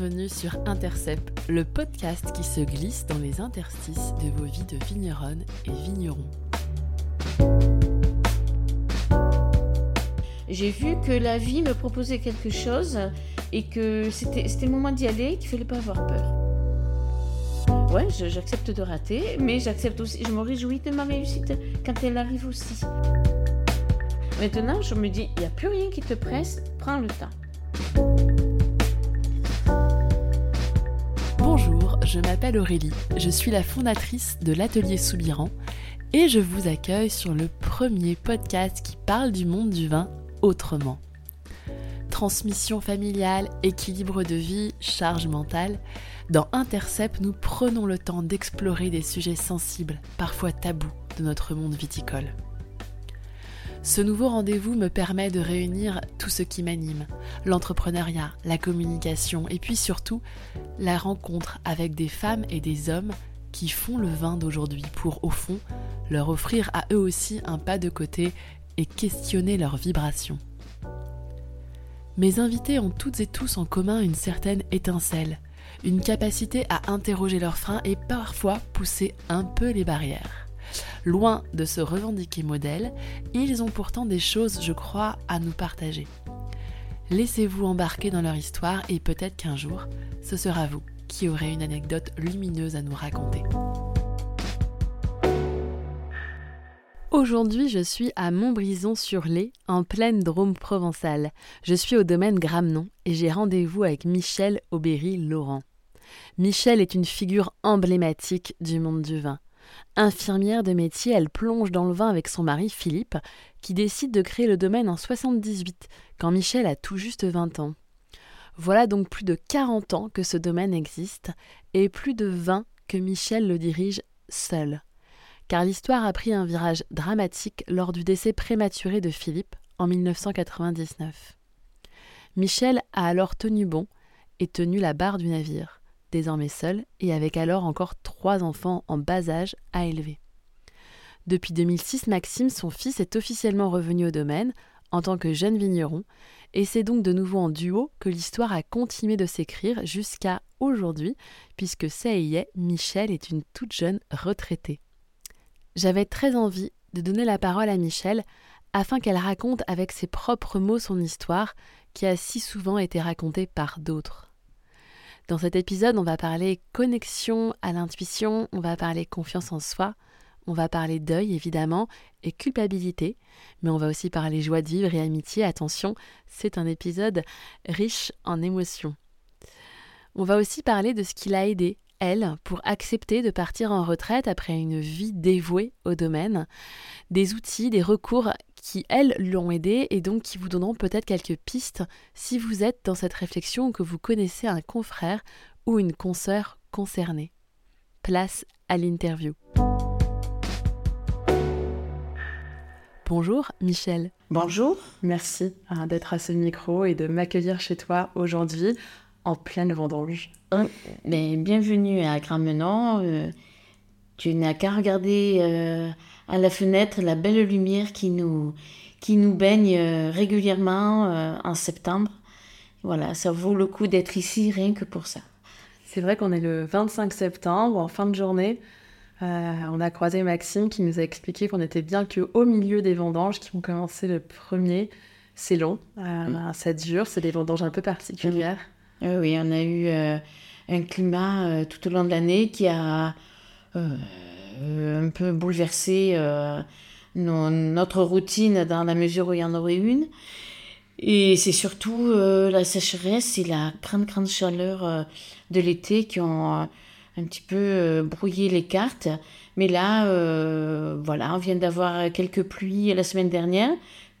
bienvenue sur Intercept, le podcast qui se glisse dans les interstices de vos vies de vigneronnes et vignerons. J'ai vu que la vie me proposait quelque chose et que c'était le moment d'y aller, qu'il ne fallait pas avoir peur. Ouais, j'accepte de rater, mais j'accepte aussi, je me réjouis de ma réussite quand elle arrive aussi. Maintenant, je me dis, il n'y a plus rien qui te presse, prends le temps. Je m'appelle Aurélie, je suis la fondatrice de l'atelier Soubiran et je vous accueille sur le premier podcast qui parle du monde du vin autrement. Transmission familiale, équilibre de vie, charge mentale, dans Intercept, nous prenons le temps d'explorer des sujets sensibles, parfois tabous, de notre monde viticole. Ce nouveau rendez-vous me permet de réunir tout ce qui m'anime, l'entrepreneuriat, la communication et puis surtout la rencontre avec des femmes et des hommes qui font le vin d'aujourd'hui pour, au fond, leur offrir à eux aussi un pas de côté et questionner leurs vibrations. Mes invités ont toutes et tous en commun une certaine étincelle, une capacité à interroger leurs freins et parfois pousser un peu les barrières. Loin de se revendiquer modèle, ils ont pourtant des choses, je crois, à nous partager. Laissez-vous embarquer dans leur histoire et peut-être qu'un jour, ce sera vous qui aurez une anecdote lumineuse à nous raconter. Aujourd'hui, je suis à Montbrison-sur-Lay, en pleine Drôme provençale. Je suis au domaine Gramenon et j'ai rendez-vous avec Michel Aubéry-Laurent. Michel est une figure emblématique du monde du vin. Infirmière de métier, elle plonge dans le vin avec son mari Philippe, qui décide de créer le domaine en 78, quand Michel a tout juste 20 ans. Voilà donc plus de 40 ans que ce domaine existe, et plus de 20 que Michel le dirige seul car l'histoire a pris un virage dramatique lors du décès prématuré de Philippe en 1999. Michel a alors tenu bon et tenu la barre du navire, désormais seul et avec alors encore trois enfants en bas âge à élever. Depuis 2006, Maxime, son fils, est officiellement revenu au domaine en tant que jeune vigneron, et c'est donc de nouveau en duo que l'histoire a continué de s'écrire jusqu'à aujourd'hui, puisque ça y est, Michel est une toute jeune retraitée. J'avais très envie de donner la parole à Michel afin qu'elle raconte avec ses propres mots son histoire qui a si souvent été racontée par d'autres. Dans cet épisode, on va parler connexion à l'intuition, on va parler confiance en soi, on va parler deuil évidemment et culpabilité, mais on va aussi parler joie de vivre et amitié. Attention, c'est un épisode riche en émotions. On va aussi parler de ce qui l'a aidé elle, pour accepter de partir en retraite après une vie dévouée au domaine, des outils, des recours qui, elles, l'ont aidé et donc qui vous donneront peut-être quelques pistes si vous êtes dans cette réflexion ou que vous connaissez un confrère ou une consoeur concernée. Place à l'interview. Bonjour Michel. Bonjour. Merci hein, d'être à ce micro et de m'accueillir chez toi aujourd'hui en pleine vendange. Mais bienvenue à Gramenon. Euh, tu n'as qu'à regarder euh, à la fenêtre la belle lumière qui nous, qui nous baigne euh, régulièrement en septembre. Voilà, ça vaut le coup d'être ici rien que pour ça. C'est vrai qu'on est le 25 septembre, en fin de journée. on a croisé Maxime qui nous a expliqué qu'on était bien que au milieu des vendanges qui vont commencer le premier. C'est long, ça dure, c'est des vendanges un peu particulières. Euh, oui, on a eu euh, un climat euh, tout au long de l'année qui a un peu bouleversé notre routine dans la mesure où il y en aurait une. Et c'est surtout la sécheresse et la grande, chaleur de l'été qui ont un petit peu brouillé les cartes. Mais là, voilà, on vient d'avoir quelques pluies la semaine dernière.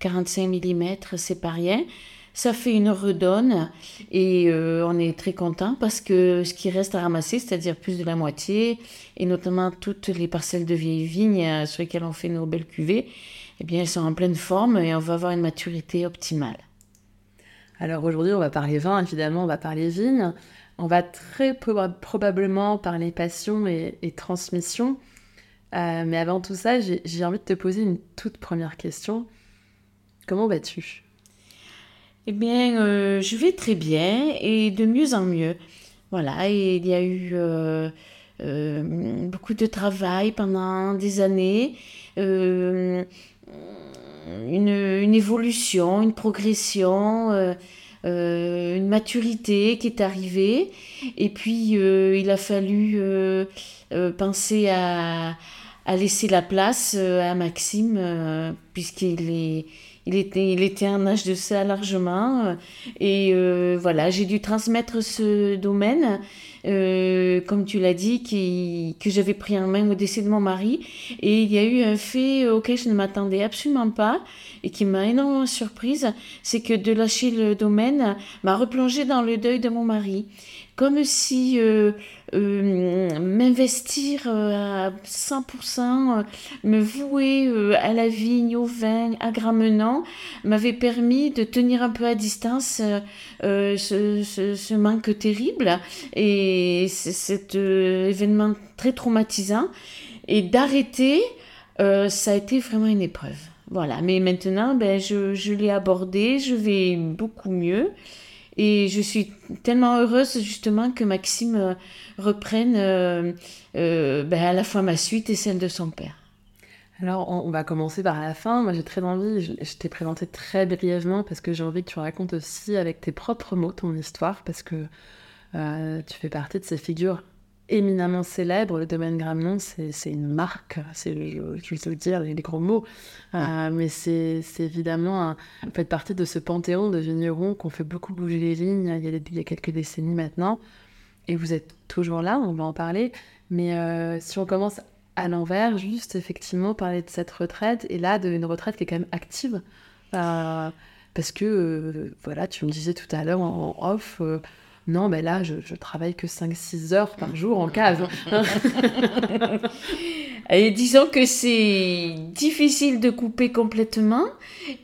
45 mm, c'est pas ça fait une redonne et euh, on est très content parce que ce qui reste à ramasser, c'est-à-dire plus de la moitié, et notamment toutes les parcelles de vieilles vignes euh, sur lesquelles on fait nos belles cuvées, eh bien elles sont en pleine forme et on va avoir une maturité optimale. Alors aujourd'hui, on va parler vin, évidemment, on va parler vigne. On va très probablement parler passion et, transmission. Euh, mais avant tout ça, j'ai envie de te poser une toute première question. Comment vas-tu? Eh bien, je vais très bien et de mieux en mieux. Voilà, il y a eu beaucoup de travail pendant des années, une, évolution, une progression. Euh, une maturité qui est arrivée. Et puis, euh, il a fallu euh, penser à, laisser la place à Maxime, puisqu'il est... Il était, il en âge de ça largement. Et voilà, j'ai dû transmettre ce domaine euh, comme tu l'as dit, que j'avais pris en main au décès de mon mari. Et il y a eu un fait auquel je ne m'attendais absolument pas et qui m'a énormément surprise, c'est que de lâcher le domaine m'a replongé dans le deuil de mon mari comme si euh, euh, m'investir euh, à 100%, me vouer à la vigne, au vin, à Gramenant, m'avait permis de tenir un peu à distance ce, manque terrible et cet événement très traumatisant. Et d'arrêter, ça a été vraiment une épreuve. Voilà, mais maintenant, ben, je, je l'ai abordé, je vais beaucoup mieux. Et je suis tellement heureuse justement que Maxime euh, reprenne euh, euh, ben, à la fois ma suite et celle de son père. Alors, on va commencer par la fin. Moi, j'ai très envie, je, t'ai présenté très brièvement parce que j'ai envie que tu racontes aussi avec tes propres mots ton histoire parce que tu fais partie de ces figures éminemment célèbre. Le domaine Gramenon, c'est une marque, c'est, je, veux dire les, gros mots, euh, mais c'est évidemment, un, vous faites partie de ce panthéon de vignerons qu'on fait beaucoup bouger les lignes il y, a, il y, a, quelques décennies maintenant. Et vous êtes toujours là, on va en parler. Mais euh, si on commence à l'envers, juste effectivement parler de cette retraite, et là, d'une retraite qui est quand même active. Euh, parce que, voilà, tu me disais tout à l'heure en, off, non, mais là, je, je travaille que 5-6 heures par jour en cave. Et disons que c'est difficile de couper complètement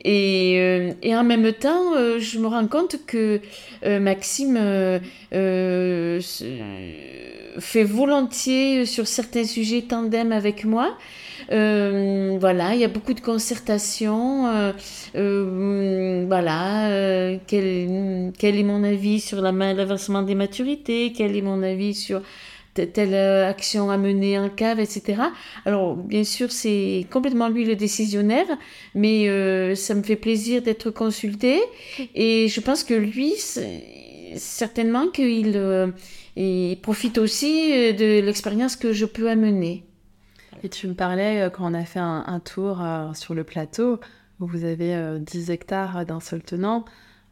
et, euh, en même temps, euh, je me rends compte que euh, Maxime fait volontiers sur certains sujets tandem avec moi. Euh, voilà, il y a beaucoup de concertation. Euh, euh, voilà, quel, quel, est mon avis sur l'avancement des maturités Quel est mon avis sur telle action à mener en cave, etc. Alors, bien sûr, c'est complètement lui le décisionnaire, mais ça me fait plaisir d'être consulté. Et je pense que lui, certainement qu'il il profite aussi de l'expérience que je peux amener. Et tu me parlais, euh, quand on a fait un, tour euh, sur le plateau, où vous avez 10 euh, hectares d'un seul tenant,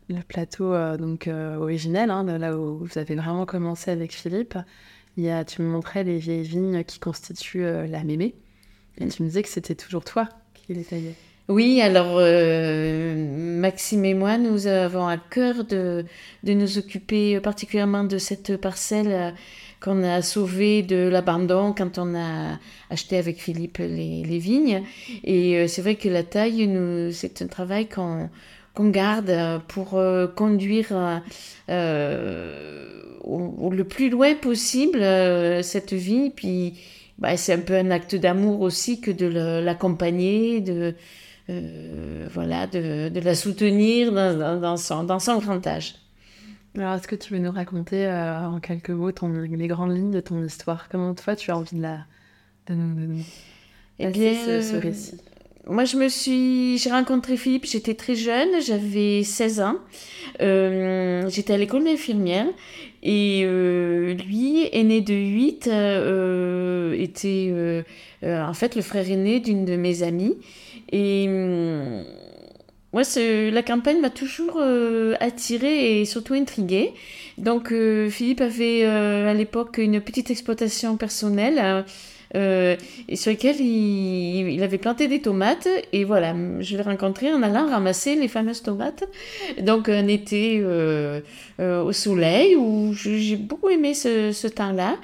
le plateau donc originel, hein, là où vous avez vraiment commencé avec Philippe, il y a, tu me montrais les vieilles vignes qui constituent la mémé. Et tu me disais que c'était toujours toi qui les taillais. Oui, alors Maxime et moi, nous avons à cœur de, de nous occuper particulièrement de cette parcelle qu'on a sauvé de l'abandon quand on a acheté avec Philippe les, vignes. Et euh, c'est vrai que la taille, c'est un travail qu'on qu'on garde pour euh, conduire euh, au, le plus loin possible cette vie. Puis bah, c'est un peu un acte d'amour aussi que de l'accompagner, de, voilà, de, de, la soutenir dans, dans, son, dans son grand âge. Alors, est-ce que tu veux nous raconter euh, en quelques mots ton, les grandes lignes de ton histoire? Comment toi tu as envie de, la, de nous, eh bien, ce, récit? Moi, je me suis, j'ai rencontré Philippe, j'étais très jeune, j'avais 16 ans. Euh, j'étais à l'école d'infirmière et euh, lui, aîné de 8, était en fait le frère aîné d'une de mes amies. Et hum, moi, la campagne m'a toujours euh, attirée et surtout intriguée. Donc, euh, Philippe avait euh, à l'époque une petite exploitation personnelle et sur laquelle il, avait planté des tomates. Et voilà, je l'ai rencontré en allant ramasser les fameuses tomates. Donc, un été au soleil où j'ai beaucoup aimé ce, temps-là.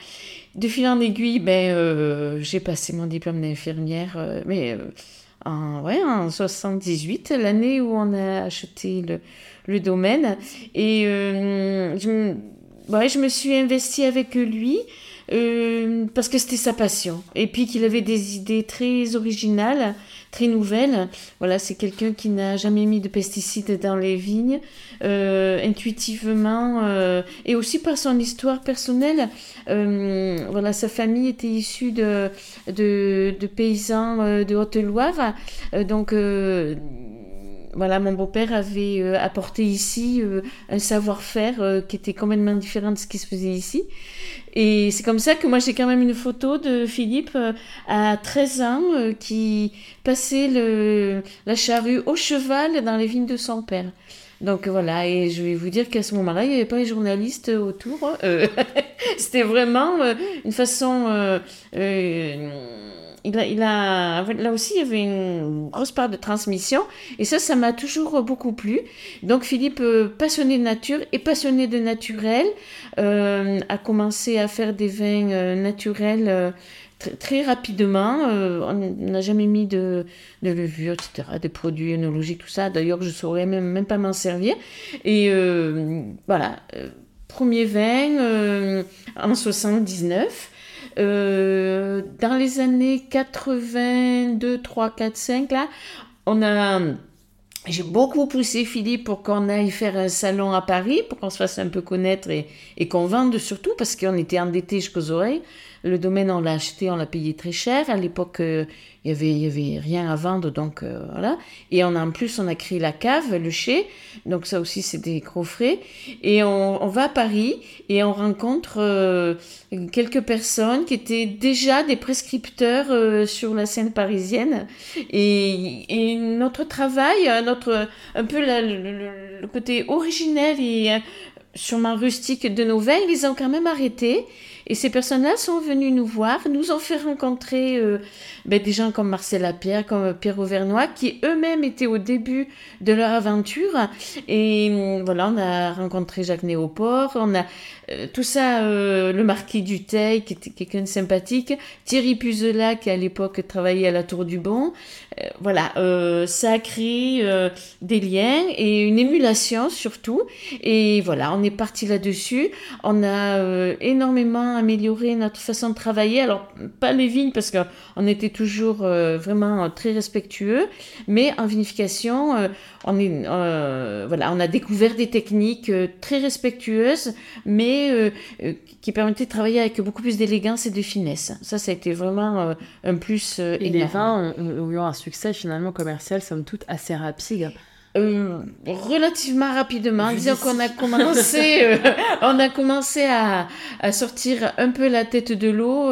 De fil en aiguille, ben, j'ai passé mon diplôme d'infirmière, mais en, ouais, en 78, l'année où on a acheté le, le domaine. Et euh, je, ouais, je me suis investie avec lui. euh, parce que c'était sa passion. Et puis qu'il avait des idées très originales, très nouvelles. Voilà, c'est quelqu'un qui n'a jamais mis de pesticides dans les vignes, euh, intuitivement, euh, et aussi par son histoire personnelle. voilà, sa famille était issue de, de, paysans de Haute-Loire. donc, voilà, mon beau-père avait euh, apporté ici euh, un savoir-faire euh, qui était complètement différent de ce qui se faisait ici. Et c'est comme ça que moi j'ai quand même une photo de Philippe à 13 ans qui passait la charrue au cheval dans les vignes de son père. Donc voilà, et je vais vous dire qu'à ce moment-là, il n'y avait pas les journalistes autour. C'était vraiment une façon il a, il a, là aussi, il y avait une grosse part de transmission. Et ça, ça m'a toujours beaucoup plu. Donc, Philippe, euh, passionné de nature et passionné de naturel, euh, a commencé à faire des vins euh, naturels très, rapidement. on n'a jamais mis de, levure, etc., des produits œnologiques, tout ça. D'ailleurs, je ne saurais même, même pas m'en servir. Et voilà, premier vin en 79. Euh, dans les années 82, 3, 4, 5, là, on a... J'ai beaucoup poussé Philippe pour qu'on aille faire un salon à Paris, pour qu'on se fasse un peu connaître et, et qu'on vende surtout, parce qu'on était endettés jusqu'aux oreilles. Le domaine, on l'a acheté, on l'a payé très cher. À l'époque, euh, il y avait, y avait rien à vendre, donc euh, voilà. Et on en plus, on a créé la cave, le chai, donc ça aussi c'est des gros frais. Et on, va à Paris et on rencontre euh, quelques personnes qui étaient déjà des prescripteurs sur la scène parisienne. Et, notre travail, notre un peu le, le, côté originel et sûrement rustique de nos vins, ils ont quand même arrêté. Et ces personnes-là sont venues nous voir, nous ont fait rencontrer euh, ben, des gens comme Marcel Lapierre, comme Pierre Auvernois, qui eux-mêmes étaient au début de leur aventure. Et hum, voilà, on a rencontré Jacques Néoport, on a euh, tout ça, euh, le marquis du Teil, qui était quelqu'un de sympathique, Thierry Puzela, qui à l'époque travaillait à la Tour du Bon. Voilà, ça a créé des liens et une émulation surtout. Et voilà, on est parti là-dessus. On a énormément amélioré notre façon de travailler. Alors, pas les vignes, parce qu'on était toujours vraiment très respectueux, mais en vinification, on, est, voilà, on a découvert des techniques très respectueuses, mais euh, euh, qui permettait de travailler avec beaucoup plus d'élégance et de finesse. Ça, ça a été vraiment euh, un plus et les vins ont, eu un succès finalement commercial, somme toute, assez rapide. Relativement rapidement. Disons qu'on a commencé, on a commencé à, à, sortir un peu la tête de l'eau.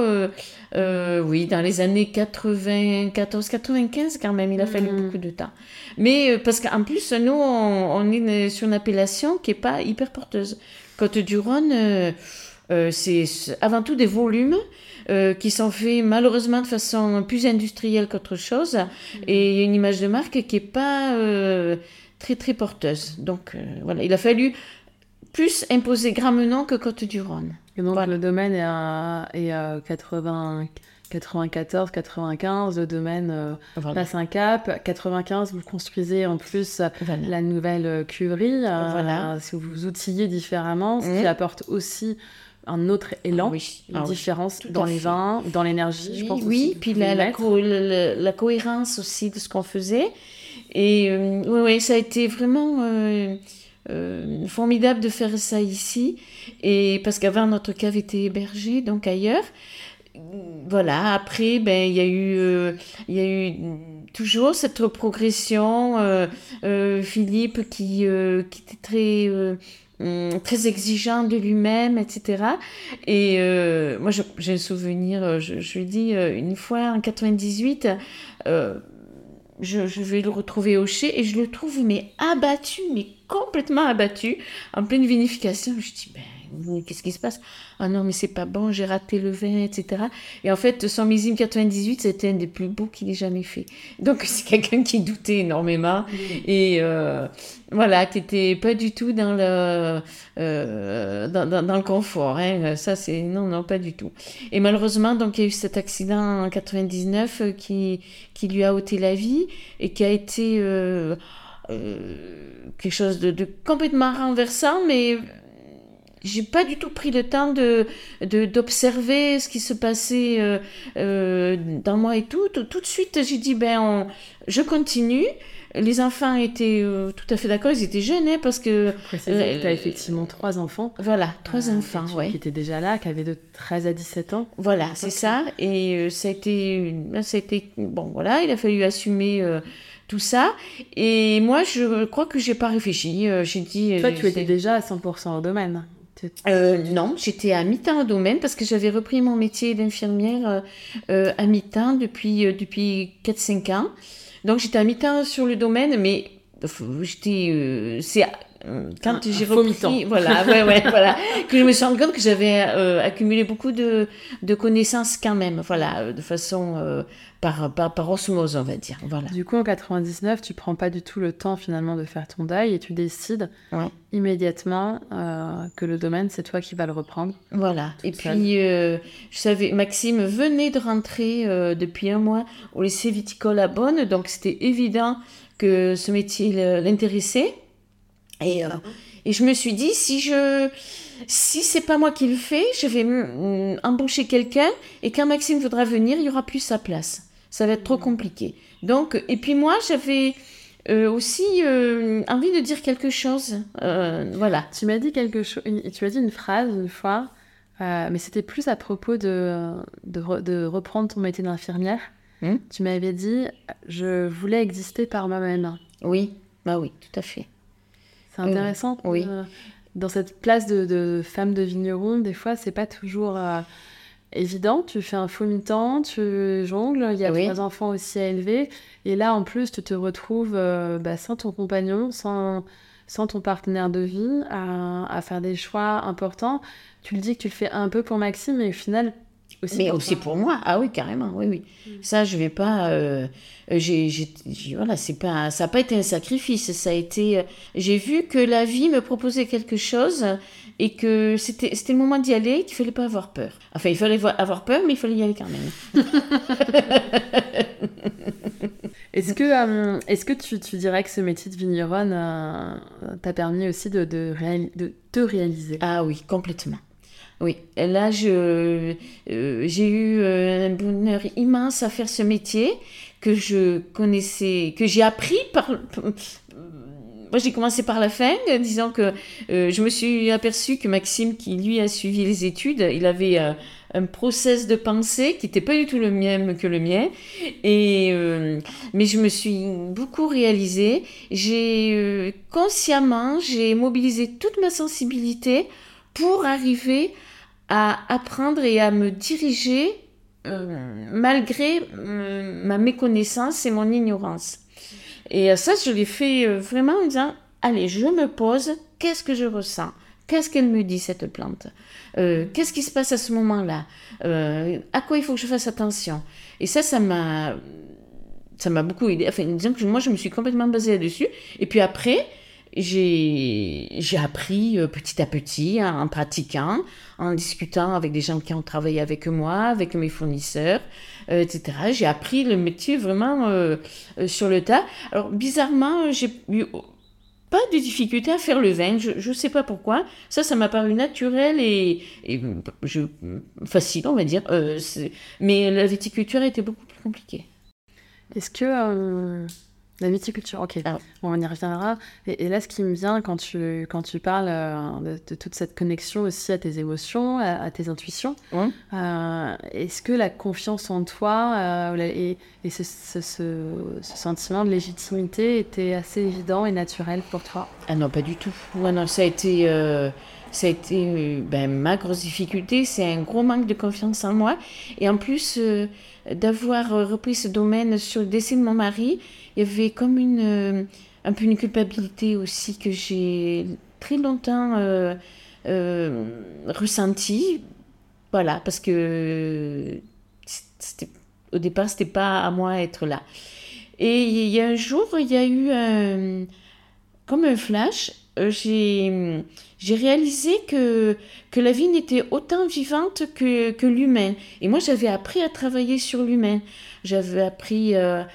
oui, dans les années 94-95 quand même, il a fallu mm. beaucoup de temps. Mais parce qu'en plus, nous, on, on, est sur une appellation qui est pas hyper porteuse. Côte-du-Rhône, euh, euh, c'est avant tout des volumes euh, qui sont faits malheureusement de façon plus industrielle qu'autre chose. Mm. Et il y a une image de marque qui n'est pas très très porteuse. Donc voilà, il a fallu plus imposer Gramenon que Côte-du-Rhône. Et donc le domaine est à, est à 80 94, 95, le domaine euh, passe un cap. 95, vous construisez en plus la nouvelle euh, cuverie. Euh, voilà. si vous outillez différemment, ce qui mmh. apporte aussi un autre élan, une ah différence dans les vins, dans l'énergie, oui, je pense. Oui, puis la, la, la, cohérence aussi de ce qu'on faisait. Et oui, oui, ça a été vraiment formidable de faire ça ici. Et parce qu'avant, notre cave était hébergée, donc ailleurs voilà, après, ben, il y a eu, euh, il y a eu toujours cette progression. Euh, euh, Philippe qui, qui était très, très exigeant de lui-même, etc. Et moi, j'ai un souvenir, je, je lui dis, une fois en 98, je, je, vais le retrouver au chai et je le trouve mais abattu, mais complètement abattu, en pleine vinification. Je dis, ben qu'est-ce qui se passe? Ah non, mais c'est pas bon, j'ai raté le vin, etc. Et en fait, son millésime 98, c'était un des plus beaux qu'il ait jamais fait. Donc, c'est quelqu'un qui doutait énormément et euh, voilà, qui n'était pas du tout dans le, euh, dans, dans, le confort. Hein. Ça, c'est non, non, pas du tout. Et malheureusement, donc, il y a eu cet accident en 99 euh, qui, qui lui a ôté la vie et qui a été quelque chose de, de complètement renversant, mais j'ai pas du tout pris le temps de d'observer ce qui se passait euh, euh, dans moi et tout. tout. de suite, j'ai dit ben, je continue. Les enfants étaient euh, tout à fait d'accord, ils étaient jeunes, hein, parce que... tu as effectivement trois enfants. Voilà, trois enfants, oui. Qui étaient déjà là, qui avaient de 13 à 17 ans. Voilà, c'est ça. Et ça a été... Ça a été... Bon, voilà, il a fallu assumer tout ça. Et moi, je crois que j'ai pas réfléchi. J'ai dit. Toi, tu étais déjà à 100% au domaine. Euh, non, j'étais à mi-temps au domaine parce que j'avais repris mon métier d'infirmière euh, à mi-temps depuis, depuis 4-5 ans. Donc j'étais à mi-temps sur le domaine, mais j'étais. c'est quand j'ai repris, voilà, ouais, ouais, voilà, que je me suis rendu compte que j'avais accumulé beaucoup de, de, connaissances quand même, voilà, de façon par, par, osmose, on va dire. Voilà. Du coup, en 99, tu prends pas du tout le temps finalement de faire ton deuil et tu décides immédiatement euh, que le domaine, c'est toi qui vas le reprendre. Voilà. Et puis, euh, je savais, Maxime venait de rentrer euh, depuis un mois au lycée viticole à Bonn, donc c'était évident que ce métier l'intéressait. Et, et je me suis dit, si je si c'est pas moi qui le fais, je vais embaucher quelqu'un et quand Maxime voudra venir, il y aura plus sa place ça va être trop compliqué. Donc, et puis moi, j'avais euh, aussi euh, envie de dire quelque chose. Euh, voilà. Tu m'as dit quelque chose, tu as dit une phrase une fois, mais c'était plus à propos de, de, reprendre ton métier d'infirmière. Hmm? Tu m'avais dit, je voulais exister par moi-même. Oui, bah oui, tout à fait. C'est intéressant. oui. dans cette place de, de, femme de vigneron, des fois, c'est pas toujours évident. Tu fais un faux mi-temps, tu jongles, il y a trois enfants aussi à élever. Et là, en plus, tu te retrouves euh, bah, sans ton compagnon, sans, sans ton partenaire de vie, à, faire des choix importants. Tu le dis que tu le fais un peu pour Maxime, mais au final, aussi mais aussi pour moi. Ah oui, carrément, oui, oui. Mm. Ça, je vais pas. Euh, j'ai, voilà, c'est pas, ça n'a pas été un sacrifice. Ça a été. J'ai vu que la vie me proposait quelque chose et que c'était le moment d'y aller, qu'il fallait pas avoir peur. Enfin, il fallait avoir peur, mais il fallait y aller quand même. est-ce que, euh, est-ce que tu, tu, dirais que ce métier de vigneronne euh, t'a permis aussi de, de, de, te réaliser? Ah oui, complètement. Oui, là, euh, j'ai eu un bonheur immense à faire ce métier que je connaissais, que j'ai appris par, moi, j'ai commencé par la fin, disant que euh, je me suis aperçu que Maxime, qui lui a suivi les études, il avait euh, un process de pensée qui n'était pas du tout le même que le mien. Et, euh, mais je me suis beaucoup réalisée. J'ai consciemment, j'ai mobilisé toute ma sensibilité pour arriver à apprendre et à me diriger malgré ma méconnaissance et mon ignorance. Et euh, ça, je l'ai fait euh, vraiment en disant, allez, je me pose, qu'est-ce que je ressens? Qu'est-ce qu'elle me dit, cette plante? Euh, Qu'est-ce qui se passe à ce moment-là? À quoi il faut que je fasse attention? Et ça, ça m'a... Ça m'a beaucoup aidé. Enfin, disons que moi, je me suis complètement basée là-dessus. Et puis après, j'ai appris petit à petit en, pratiquant, en discutant avec des gens qui ont travaillé avec moi, avec mes fournisseurs, euh, etc. J'ai appris le métier vraiment euh, euh, sur le tas. Alors, bizarrement, j'ai eu pas de difficulté à faire le vin. Je ne sais pas pourquoi. Ça, ça m'a paru naturel et, facile, on va dire. mais la viticulture était beaucoup plus compliquée. Est-ce que la viticulture, ok. Ah on y reviendra. Et, là, ce qui me vient quand tu, quand tu parles euh, de, toute cette connexion aussi à tes émotions, à, tes intuitions, euh, est-ce que la confiance en toi euh, et, et ce, sentiment de légitimité était assez évident et naturel pour toi? Ah non, pas du tout. non, ça a été, ça a été ben, ma grosse difficulté. C'est un gros manque de confiance en moi. Et en plus d'avoir repris ce domaine sur le décès de mon mari, il y avait comme une, euh, un peu une culpabilité aussi que j'ai très longtemps euh, euh, ressentie. Voilà, parce que au départ, c'était pas à moi d'être là. Et il y a un jour, il y a eu un, comme un flash. J'ai j'ai réalisé que, que la vie n'était autant vivante que, que l'humain. Et moi, j'avais appris à travailler sur l'humain. J'avais appris à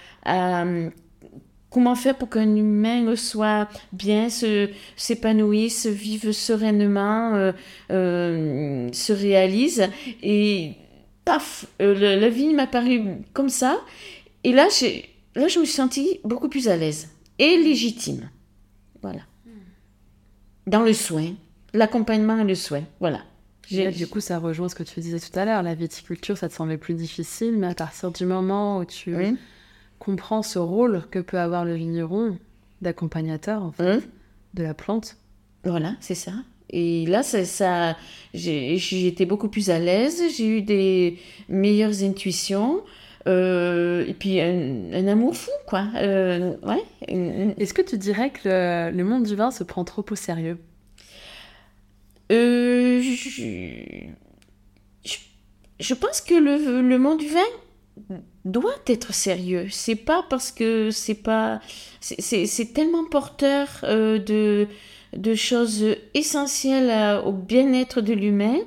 comment faire pour qu'un humain soit bien, se, s'épanouisse, vive sereinement, se réalise. Et paf, la vie m'a paru comme ça. Et là, là, je me suis sentie beaucoup plus à l'aise et légitime. Voilà. Dans le soin, l'accompagnement et le soin. Voilà. du coup, ça rejoint ce que tu disais tout à l'heure. La viticulture, ça te semblait plus difficile, mais à partir du moment où tu comprends ce rôle que peut avoir le vigneron d'accompagnateur en fait, de la plante. Voilà, c'est ça. Et là, ça, ça été beaucoup plus à l'aise, j'ai eu des meilleures intuitions. Euh, et puis un, amour fou, quoi. Euh, ouais. Est-ce que tu dirais que le, monde du vin se prend trop au sérieux? Euh, je, je, pense que le, le, monde du vin doit être sérieux. C'est pas parce que c'est pas. C'est tellement porteur de, de choses essentielles au bien-être de l'humain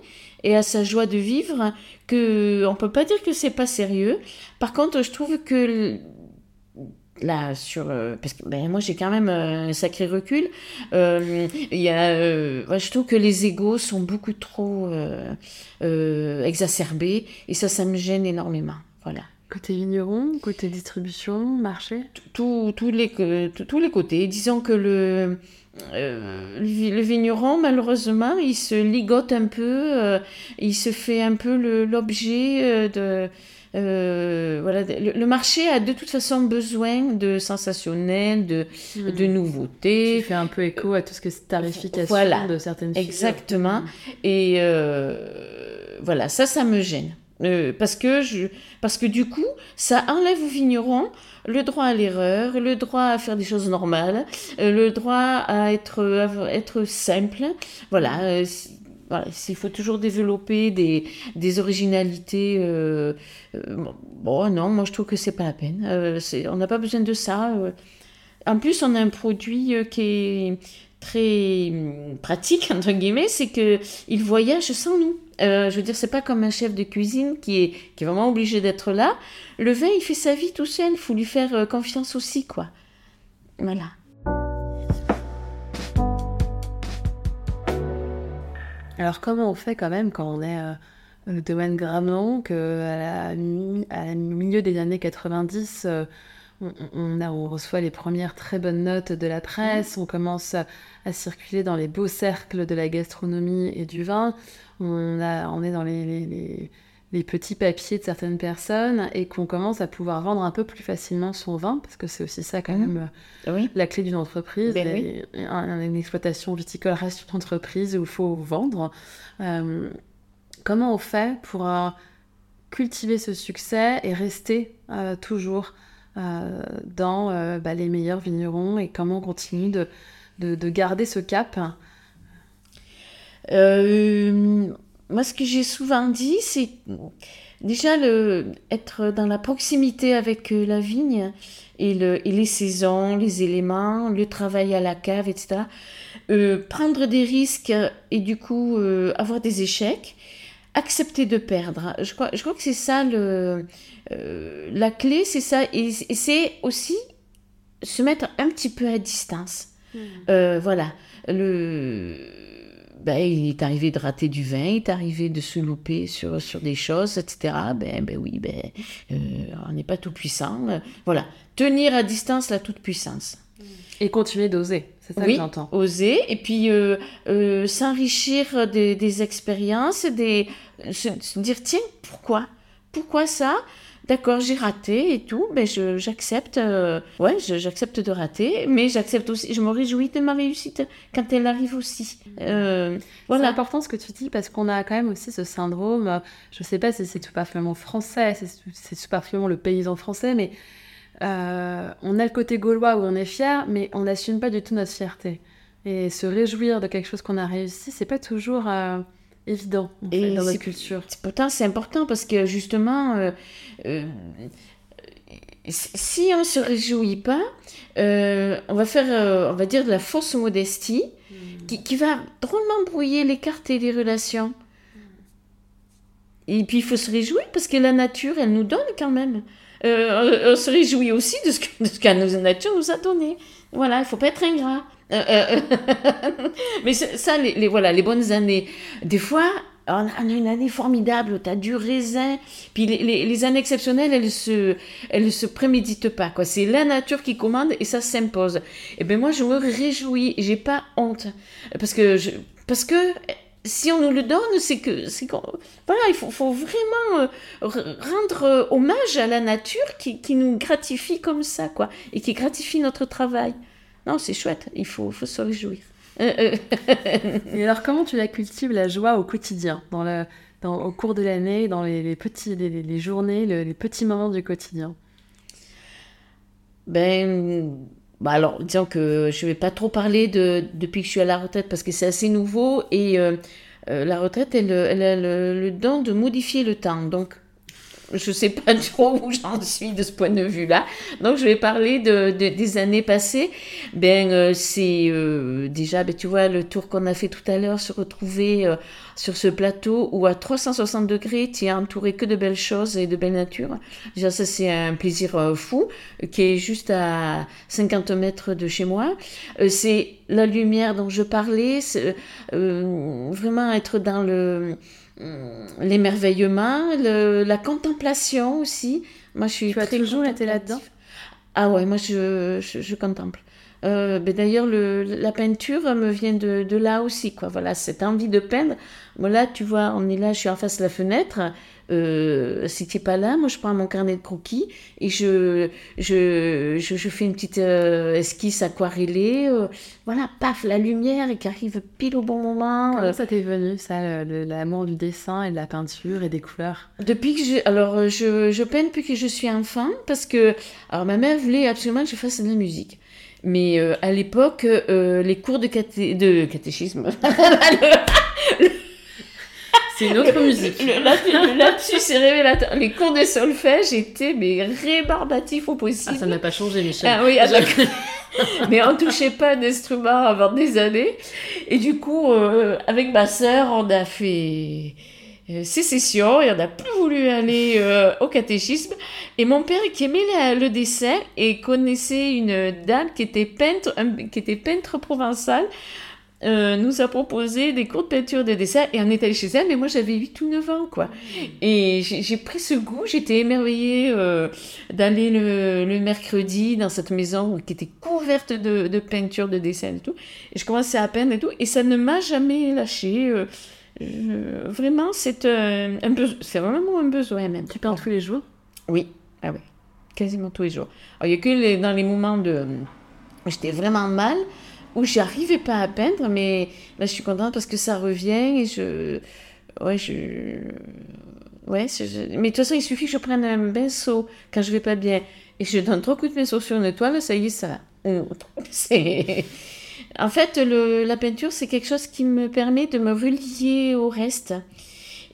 et à sa joie de vivre que on peut pas dire que c'est pas sérieux. Par contre, je trouve que là sur euh, parce que ben, moi j'ai quand même un sacré recul euh, y a euh, je trouve que les égaux sont beaucoup trop exacerbés et ça ça me gêne énormément voilà Côté vigneron, côté distribution, marché? Tous les, tous les côtés. Disons que le, euh, le vigneron, malheureusement, il se ligote un peu, euh, il se fait un peu l'objet euh, de... voilà, le, marché a de toute façon besoin de sensationnel, de, hmm. de nouveautés. Tu fais un peu écho à tout ce que c'est tarification de certaines choses. Exactement. Et voilà, ça, ça me gêne. Parce, que je, parce que du coup, ça enlève au vigneron le droit à l'erreur, le droit à faire des choses normales, euh, le droit à être, être simple. Voilà. Euh, voilà, il faut toujours développer des, des originalités. Euh, bon, non, moi je trouve que c'est pas la peine. on n'a pas besoin de ça. En plus, on a un produit qui est très hum, pratique entre guillemets, c'est que il voyage sans nous. Je veux dire, c'est pas comme un chef de cuisine qui est, qui est vraiment obligé d'être là. Le vin, il fait sa vie tout seul, il faut lui faire euh, confiance aussi, quoi. Voilà. Alors comment on fait quand même quand on est euh, le domaine Gramont, qu'à la, milieu des années 90, euh, on, a, on, reçoit les premières très bonnes notes de la presse, mmh. on commence à, circuler dans les beaux cercles de la gastronomie et du vin, on, a, on est dans les les petits papiers de certaines personnes et qu'on commence à pouvoir vendre un peu plus facilement son vin, parce que c'est aussi ça quand mhm. même euh, la clé d'une entreprise. Ben une exploitation viticole reste une entreprise où il faut vendre. Euh, comment on fait pour euh, cultiver ce succès et rester toujours dans bah, les meilleurs vignerons et comment on continue de, de, de garder ce cap moi, ce que j'ai souvent dit, c'est déjà le, être dans la proximité avec euh, la vigne et, le, et les saisons, les éléments, le travail à la cave, etc. Euh, prendre des risques et du coup euh, avoir des échecs, accepter de perdre. Je crois, je crois que c'est ça le, la clé, c'est ça. Et, c'est aussi se mettre un petit peu à distance. Mmh. voilà. Le ben, il est arrivé de rater du vin, il est arrivé de se louper sur, sur des choses, etc. Ben, ben oui, ben, euh, on n'est pas tout puissant. voilà, tenir à distance la toute puissance. Et continuer d'oser, c'est ça que j'entends. Oser, et puis euh, euh, s'enrichir des, des, expériences, des, se dire tiens, pourquoi? Pourquoi ça? D'accord, j'ai raté et tout, ben j'accepte, euh, ouais, j'accepte de rater, mais j'accepte aussi, je me réjouis de ma réussite quand elle arrive aussi. Euh, voilà. C'est important ce que tu dis parce qu'on a quand même aussi ce syndrome, je sais pas si c'est tout particulièrement français, c'est tout particulièrement le paysan français, mais euh, on a le côté gaulois où on est fier, mais on n'assume pas du tout notre fierté. Et se réjouir de quelque chose qu'on a réussi, c'est pas toujours évident et dans notre culture. Pourtant, c'est important parce que justement, euh, euh, si on ne se réjouit pas, euh, on va faire, on va dire, de la fausse modestie qui, va drôlement brouiller les cartes et les relations. Et puis, il faut se réjouir parce que la nature, elle nous donne quand même. on se réjouit aussi de ce que, de ce que la nature nous a donné. Voilà, il faut pas être ingrat. mais ça, les, voilà, les bonnes années. Des fois, on a une année formidable, tu as du raisin. Puis les, les, années exceptionnelles, elles se, elles se préméditent pas. quoi. C'est la nature qui commande et ça s'impose. Et eh ben moi, je me réjouis, j'ai pas honte. Parce que, parce que si on nous le donne, c'est que, voilà, il faut, faut vraiment euh, rendre euh, hommage à la nature qui, qui, nous gratifie comme ça, quoi, et qui gratifie notre travail. Non, c'est chouette, il faut, faut se réjouir. Et alors, comment tu la cultives, la joie au quotidien, dans au cours de l'année, dans les, petits, les, journées, les petits moments du quotidien? Ben, bah alors, disons que je ne vais pas trop parler de, depuis que je suis à la retraite parce que c'est assez nouveau et euh, euh, la retraite, elle, elle a le, le, don de modifier le temps. Donc, je sais pas trop où j'en suis de ce point de vue-là. Donc, je vais parler de, des années passées. Ben, euh, c'est euh, déjà, ben, tu vois, le tour qu'on a fait tout à l'heure, se retrouver euh, sur ce plateau où à 360 degrés, tu es entouré que de belles choses et de belle nature. Déjà, ça, c'est un plaisir fou qui est juste à 50 mètres de chez moi. c'est la lumière dont je parlais, vraiment être dans le euh, l'émerveillement, la contemplation aussi. Moi, je suis tu as toujours été là-dedans? Ah ouais, moi, je, je, contemple. Euh, ben D'ailleurs, la peinture me vient de, de, là aussi, quoi. Voilà, cette envie de peindre. Moi, là, tu vois, on est là, je suis en face de la fenêtre. Euh, si tu n'es pas là, moi je prends mon carnet de croquis et je, je, je, fais une petite euh, esquisse aquarellée. Euh, voilà, paf, la lumière et qui arrive pile au bon moment. Comment ça t'est venu, ça, l'amour du dessin et de la peinture et des couleurs? Depuis que je. Alors, je, je peins depuis que je suis enfant parce que. Alors, ma mère voulait absolument que je fasse de la musique. Mais à l'époque, les cours de, de catéchisme. C'est une autre musique. Là-dessus, c'est révélateur. Les cours de solfège étaient mais rébarbatifs au possible. Ah, ça n'a pas changé, Michel. Ah oui, alors... mais on touchait pas d'instrument avant des années. Et du coup, euh, avec ma sœur, on a fait euh, sécession et on n'a plus voulu aller euh, au catéchisme. Et mon père, qui aimait le dessin et connaissait une dame qui était peintre, qui était peintre provençale, euh, nous a proposé des cours de peinture de dessin et on est allé chez elle, mais moi j'avais 8 ou 9 ans quoi. Et j'ai pris ce goût, j'étais émerveillée euh, d'aller le, mercredi dans cette maison qui était couverte de, de, peinture, de dessin et tout. Et je commençais à peindre et tout, et ça ne m'a jamais lâché. Euh, vraiment, c'est un, un c'est vraiment un besoin même. Tu peins tous les jours? Oui, ah ouais. quasiment tous les jours. il n'y a que dans les moments de. J'étais vraiment mal où j'arrivais pas à peindre, mais là je suis contente parce que ça revient et je. Ouais, je. Ouais, mais de toute façon, il suffit que je prenne un pinceau quand je vais pas bien et je donne trois coups de pinceau sur une toile, ça y est, ça va. C'est. En fait, le, la peinture, c'est quelque chose qui me permet de me relier au reste.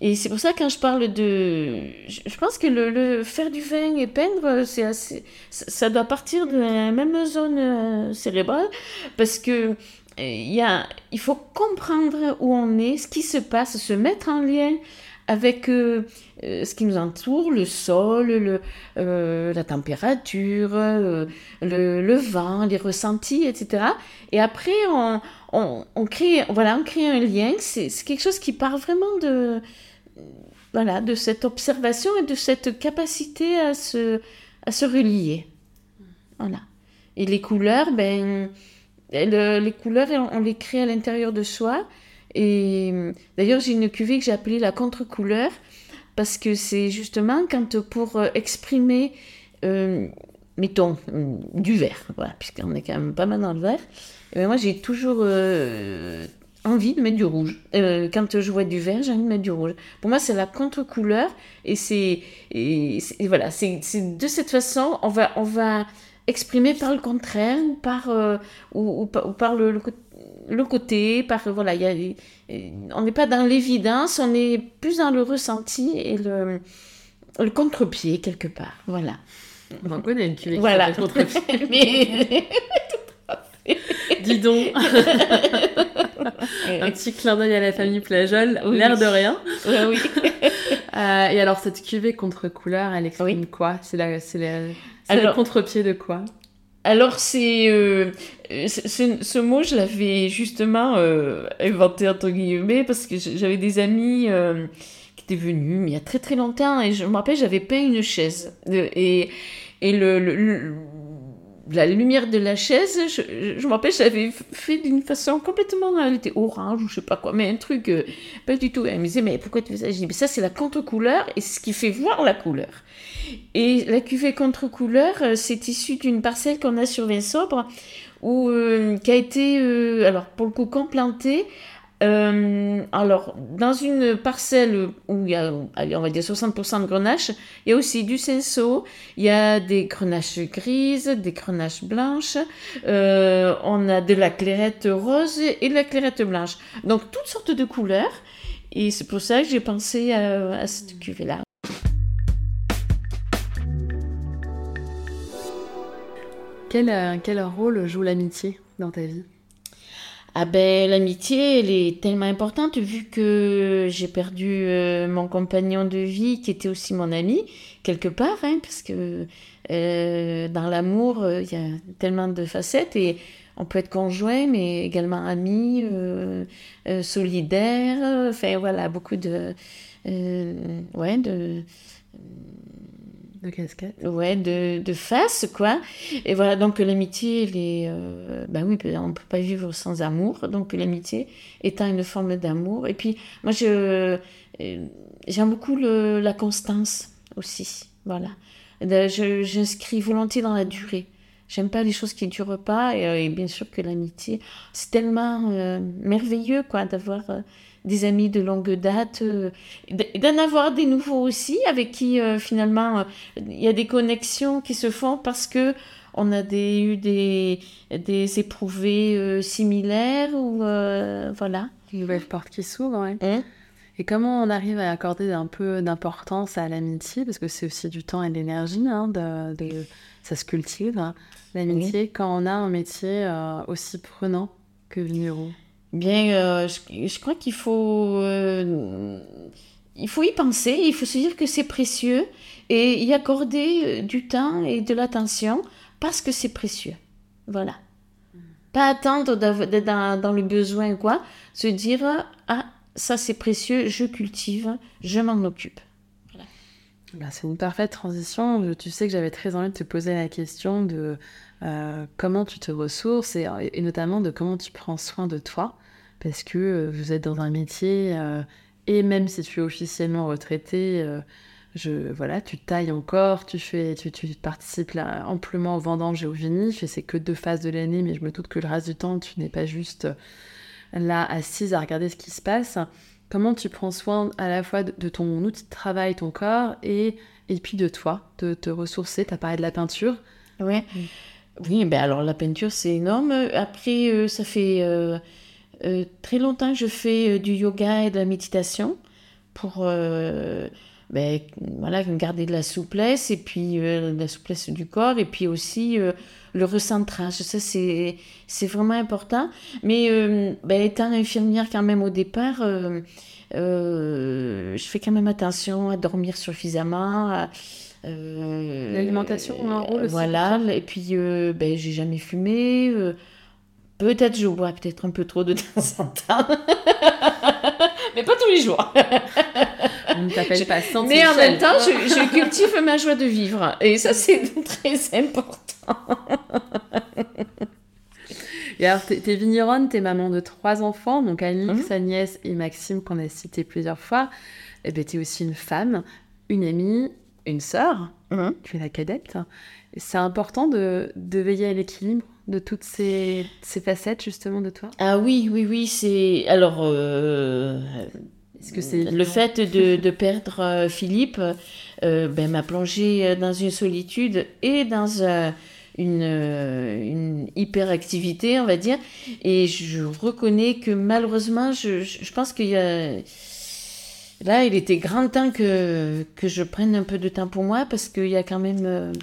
Et c'est pour ça quand je parle de... Je pense que le, faire du vin et peindre, c'est assez, ça doit partir de la même zone euh, cérébrale parce que euh, il, y a, il faut comprendre où on est, ce qui se passe, se mettre en lien avec euh, ce qui nous entoure, le sol, le, la température, le, le, vent, les ressentis, etc. Et après, on, on, crée, voilà, on crée un lien. C'est quelque chose qui part vraiment de, voilà, de cette observation et de cette capacité à se, à se relier. Voilà. Et les couleurs, ben, les couleurs, on les crée à l'intérieur de soi. Et d'ailleurs, j'ai une cuvée que j'ai appelée la contre-couleur parce que c'est justement quand pour exprimer, euh, mettons, du vert, voilà, puisqu'on est quand même pas mal dans le vert, et ben moi j'ai toujours euh, envie de mettre du rouge. Euh, quand je vois du vert, j'ai envie de mettre du rouge. Pour moi, c'est la contre-couleur et c'est voilà, c'est de cette façon on va on va exprimer par le contraire ou par euh, ou, par le, le, côté, par voilà, y a, on n'est pas dans l'évidence, on est plus dans le ressenti et le le contre-pied quelque part. Voilà. On connaît une voilà. contre-pied. Dis donc. Un petit clin d'œil à la famille Plajol, l'air de rien. oui. Euh, et alors, cette cuvée contre-couleur, elle exprime quoi? C'est la, le contre-pied de quoi? Alors c'est euh, ce mot je l'avais justement euh, inventé entre guillemets parce que j'avais des amis qui étaient venus mais il y a très très longtemps et je me rappelle j'avais peint une chaise et et le, la lumière de la chaise, je, je me rappelle, j'avais fait d'une façon complètement, elle était orange ou je sais pas quoi, mais un truc euh, pas du tout. Elle me disait, mais pourquoi tu fais ça? Je dis, mais ça c'est la contre-couleur et c'est ce qui fait voir la couleur. Et la cuvée contre-couleur, euh, c'est issu d'une parcelle qu'on a sur Vinsobre, où, euh, qui a été, alors pour le coup, plantée euh, alors, dans une parcelle où il y a, allez, on va dire 60% de grenache, il y a aussi du senso, il y a des grenaches grises, des grenaches blanches, euh, on a de la clairette rose et de la clairette blanche. Donc, toutes sortes de couleurs. Et c'est pour ça que j'ai pensé à, cette cuvée-là. Quel, euh, quel rôle joue l'amitié dans ta vie? Ah ben l'amitié, elle est tellement importante vu que j'ai perdu euh, mon compagnon de vie qui était aussi mon ami quelque part, hein, parce que euh, dans l'amour il y a tellement de facettes et on peut être conjoint mais également ami, solidaire, enfin voilà beaucoup de ouais de de casquette. Ouais, de, de face, quoi. Et voilà, donc l'amitié, est. Euh, ben oui, on ne peut pas vivre sans amour. Donc l'amitié étant une forme d'amour. Et puis, moi, je euh, j'aime beaucoup le, la constance aussi. Voilà. J'inscris volontiers dans la durée. J'aime pas les choses qui ne durent pas. Et, bien sûr que l'amitié, c'est tellement euh, merveilleux, quoi, d'avoir des amis de longue date, euh, d'en avoir des nouveaux aussi avec qui euh, finalement euh, il y a des connexions qui se font parce que on a des, eu des, des éprouvés similaires ou voilà. Une nouvelle porte qui s'ouvre, ouais. Hein? et comment on arrive à accorder un peu d'importance à l'amitié? Parce que c'est aussi du temps et de l'énergie, hein, de, ça se cultive, hein, l'amitié, quand on a un métier aussi prenant que vigneron. Bien, euh, je, crois qu'il faut, euh, il faut y penser, il faut se dire que c'est précieux et y accorder euh, du temps et de l'attention parce que c'est précieux. Voilà. Pas attendre d'être dans, le besoin, quoi. Se dire, ah, ça c'est précieux, je cultive, je m'en occupe. Bah, c'est une parfaite transition. Tu sais que j'avais très envie de te poser la question de comment tu te ressources et, et, notamment de comment tu prends soin de toi parce que euh, vous êtes dans un métier euh, et même si tu es officiellement retraité, euh, je, voilà, tu tailles encore, tu, fais, tu, tu participes là, amplement aux vendanges et au vinif, et c'est que deux phases de l'année, mais je me doute que le reste du temps, tu n'es pas juste là assise à regarder ce qui se passe. Comment tu prends soin à la fois de, ton outil de travail, ton corps, et, et puis de toi, de te ressourcer? Tu as parlé de la peinture. Oui, mm. oui ben alors la peinture, c'est énorme. Après, ça fait euh, très longtemps, je fais euh, du yoga et de la méditation pour euh, ben, voilà, garder de la souplesse et puis la souplesse du corps et puis aussi le recentrage. Ça, c'est, c'est vraiment important. Mais ben, étant infirmière quand même au départ, je fais quand même attention à dormir suffisamment. L'alimentation a un rôle aussi. Voilà, et puis ben, j'ai jamais fumé. Peut-être je bois peut-être un peu trop de temps en temps. Mais pas tous les jours. On ne t'appelle pas Mais en même temps, je, cultive ma joie de vivre. Et ça, c'est très important. Et alors, t'es vigneronne, t'es maman de trois enfants, donc Alix, mhm. Agnès et Maxime, qu'on a cité plusieurs fois. Et eh bien, t'es aussi une femme, une amie, une sœur. Mhm. Tu es la cadette. C'est important de, de veiller à l'équilibre de toutes ces, ces, facettes justement de toi? Ah oui, oui, oui, c'est... Alors, euh, Est-ce que c'est le fait de, de perdre euh, Philippe euh, ben, m'a plongé dans une solitude et dans une, une hyperactivité, on va dire. Et je reconnais que malheureusement, je, je pense qu'il y a... Là, il était grand temps que, que je prenne un peu de temps pour moi parce qu'il y a quand même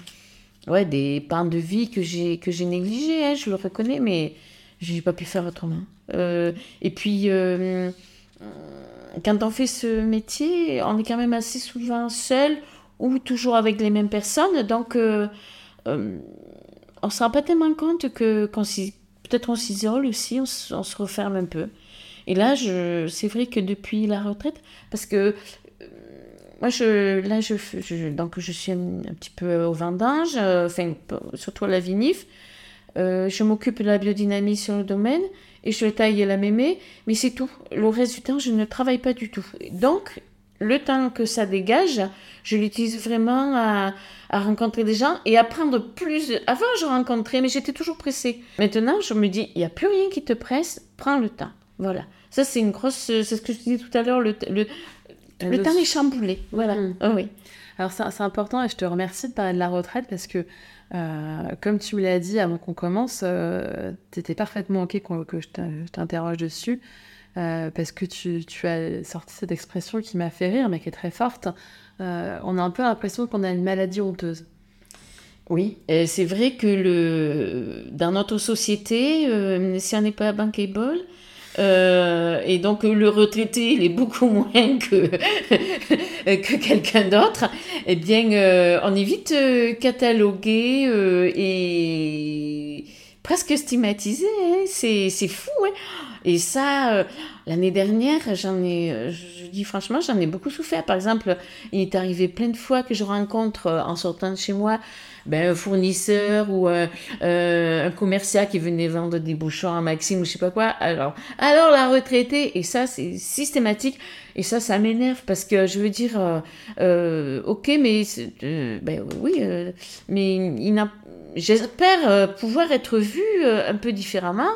ouais, des pans de vie que j'ai que j'ai négligés, hein, je le reconnais, mais j'ai pas pu faire autrement. et puis, quand on fait ce métier, on est quand même assez souvent seul ou toujours avec les mêmes personnes. Donc, on ne se rend pas tellement compte que quand peut-être on s'isole aussi, on, on, se referme un peu. Et là, c'est vrai que depuis la retraite, parce que moi, je, là, je, donc, je suis un, petit peu au vendange, euh, enfin, surtout à la vinif. Euh, je m'occupe de la biodynamie sur le domaine et je taille la mémé, mais c'est tout. Le reste du temps, je ne travaille pas du tout. Donc, le temps que ça dégage, je l'utilise vraiment à, rencontrer des gens et à prendre plus. Avant, je rencontrais, mais j'étais toujours pressée. Maintenant, je me dis, il n'y a plus rien qui te presse, prends le temps. Voilà. Ça, c'est une grosse. C'est ce que je disais tout à l'heure, le, le temps est chamboulé. Voilà. Oh, oui. Alors, c'est important et je te remercie de parler de la retraite parce que, euh, comme tu me l'as dit avant qu'on commence, euh, tu étais parfaitement OK que je t'interroge dessus. Euh, parce que tu, tu, as sorti cette expression qui m'a fait rire, mais qui est très forte. on a un peu l'impression qu'on a une maladie honteuse. Oui, c'est vrai que le, dans notre société, si on n'est pas bankable, euh, et donc le retraité, il est beaucoup moins que, que quelqu'un d'autre. Eh bien, euh, on est vite euh, catalogué et presque stigmatisé. Hein. C'est, fou. Hein. Et ça, l'année dernière, j'en ai, je dis franchement, j'en ai beaucoup souffert. Par exemple, il est arrivé plein de fois que je rencontre en sortant de chez moi ben, un fournisseur ou un, euh, un commercial qui venait vendre des bouchons à Maxime ou je sais pas quoi. Alors, alors la retraitée, et ça c'est systématique, et ça ça m'énerve parce que je veux dire, euh, euh ok, mais ben oui, mais j'espère pouvoir être vu un peu différemment.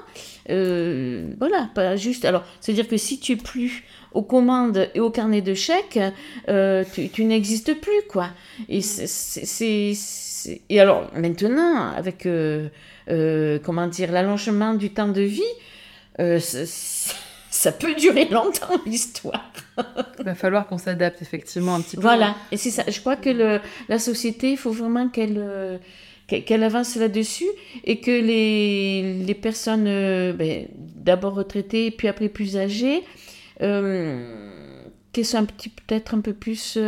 Euh, voilà, pas juste. Alors, c'est-à-dire que si tu es plus aux commandes et au carnet de chèques, euh, tu, tu n'existes plus, quoi. Et c'est et alors maintenant, avec euh, euh, comment dire l'allongement du temps de vie, euh, ça peut durer longtemps l'histoire. Il va falloir qu'on s'adapte effectivement un petit peu. Voilà, et c'est ça. Je crois que le, la société, il faut vraiment qu'elle qu'elle avance là-dessus et que les, les personnes ben, d'abord retraitées puis après plus âgées, qu'elles soient peut-être un peu plus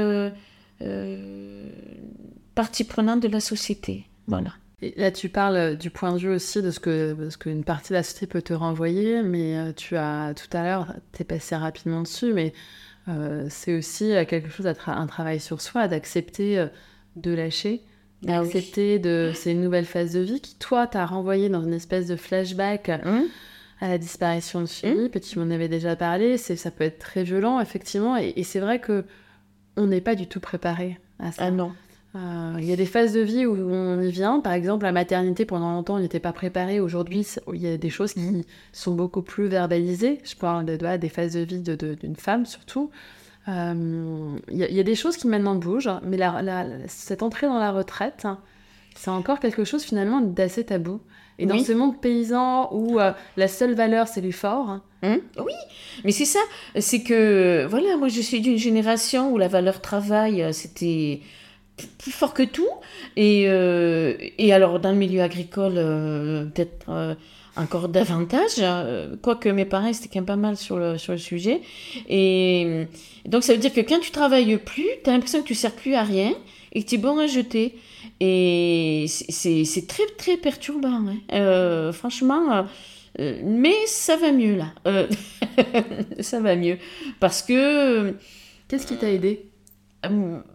partie prenante de la société. Voilà. Et là, tu parles du point de vue aussi de ce que ce qu'une partie de la société peut te renvoyer, mais euh, tu as tout à l'heure, tu es passé rapidement dessus, mais euh, c'est aussi euh, quelque chose, un travail sur soi, d'accepter de lâcher, ah d'accepter de. C'est une nouvelle phase de vie qui, toi, t'a renvoyé dans une espèce de flashback. Mmh. à la disparition de Philippe, mmh. et tu m'en avais déjà parlé, ça peut être très violent, effectivement, et, et c'est vrai que on n'est pas du tout préparé à ça. Ah non. Euh, il y a des phases de vie où on y vient. Par exemple, la maternité, pendant longtemps, on n'était pas préparé. Aujourd'hui, il y a des choses qui sont beaucoup plus verbalisées. Je parle de, des phases de vie d'une femme, surtout. Euh, il, y a, des choses qui maintenant bougent, mais cette entrée dans la retraite, c'est encore quelque chose finalement d'assez tabou. Et dans ce monde paysan où euh, la seule valeur, c'est l'effort. Hein. Hum, oui, mais c'est ça. C'est que, voilà, moi je suis d'une génération où la valeur travail, c'était plus fort que tout. Et, euh, et alors, dans le milieu agricole, euh, peut-être euh, encore davantage, quoique mes parents étaient quand même pas mal sur le, sur le sujet. Et donc, ça veut dire que quand tu travailles plus, tu as l'impression que tu sers plus à rien et que tu es bon à jeter. Et c'est très, très perturbant. Hein. franchement. mais ça va mieux là. ça va mieux. Parce que. Qu'est-ce qui t'a aidé?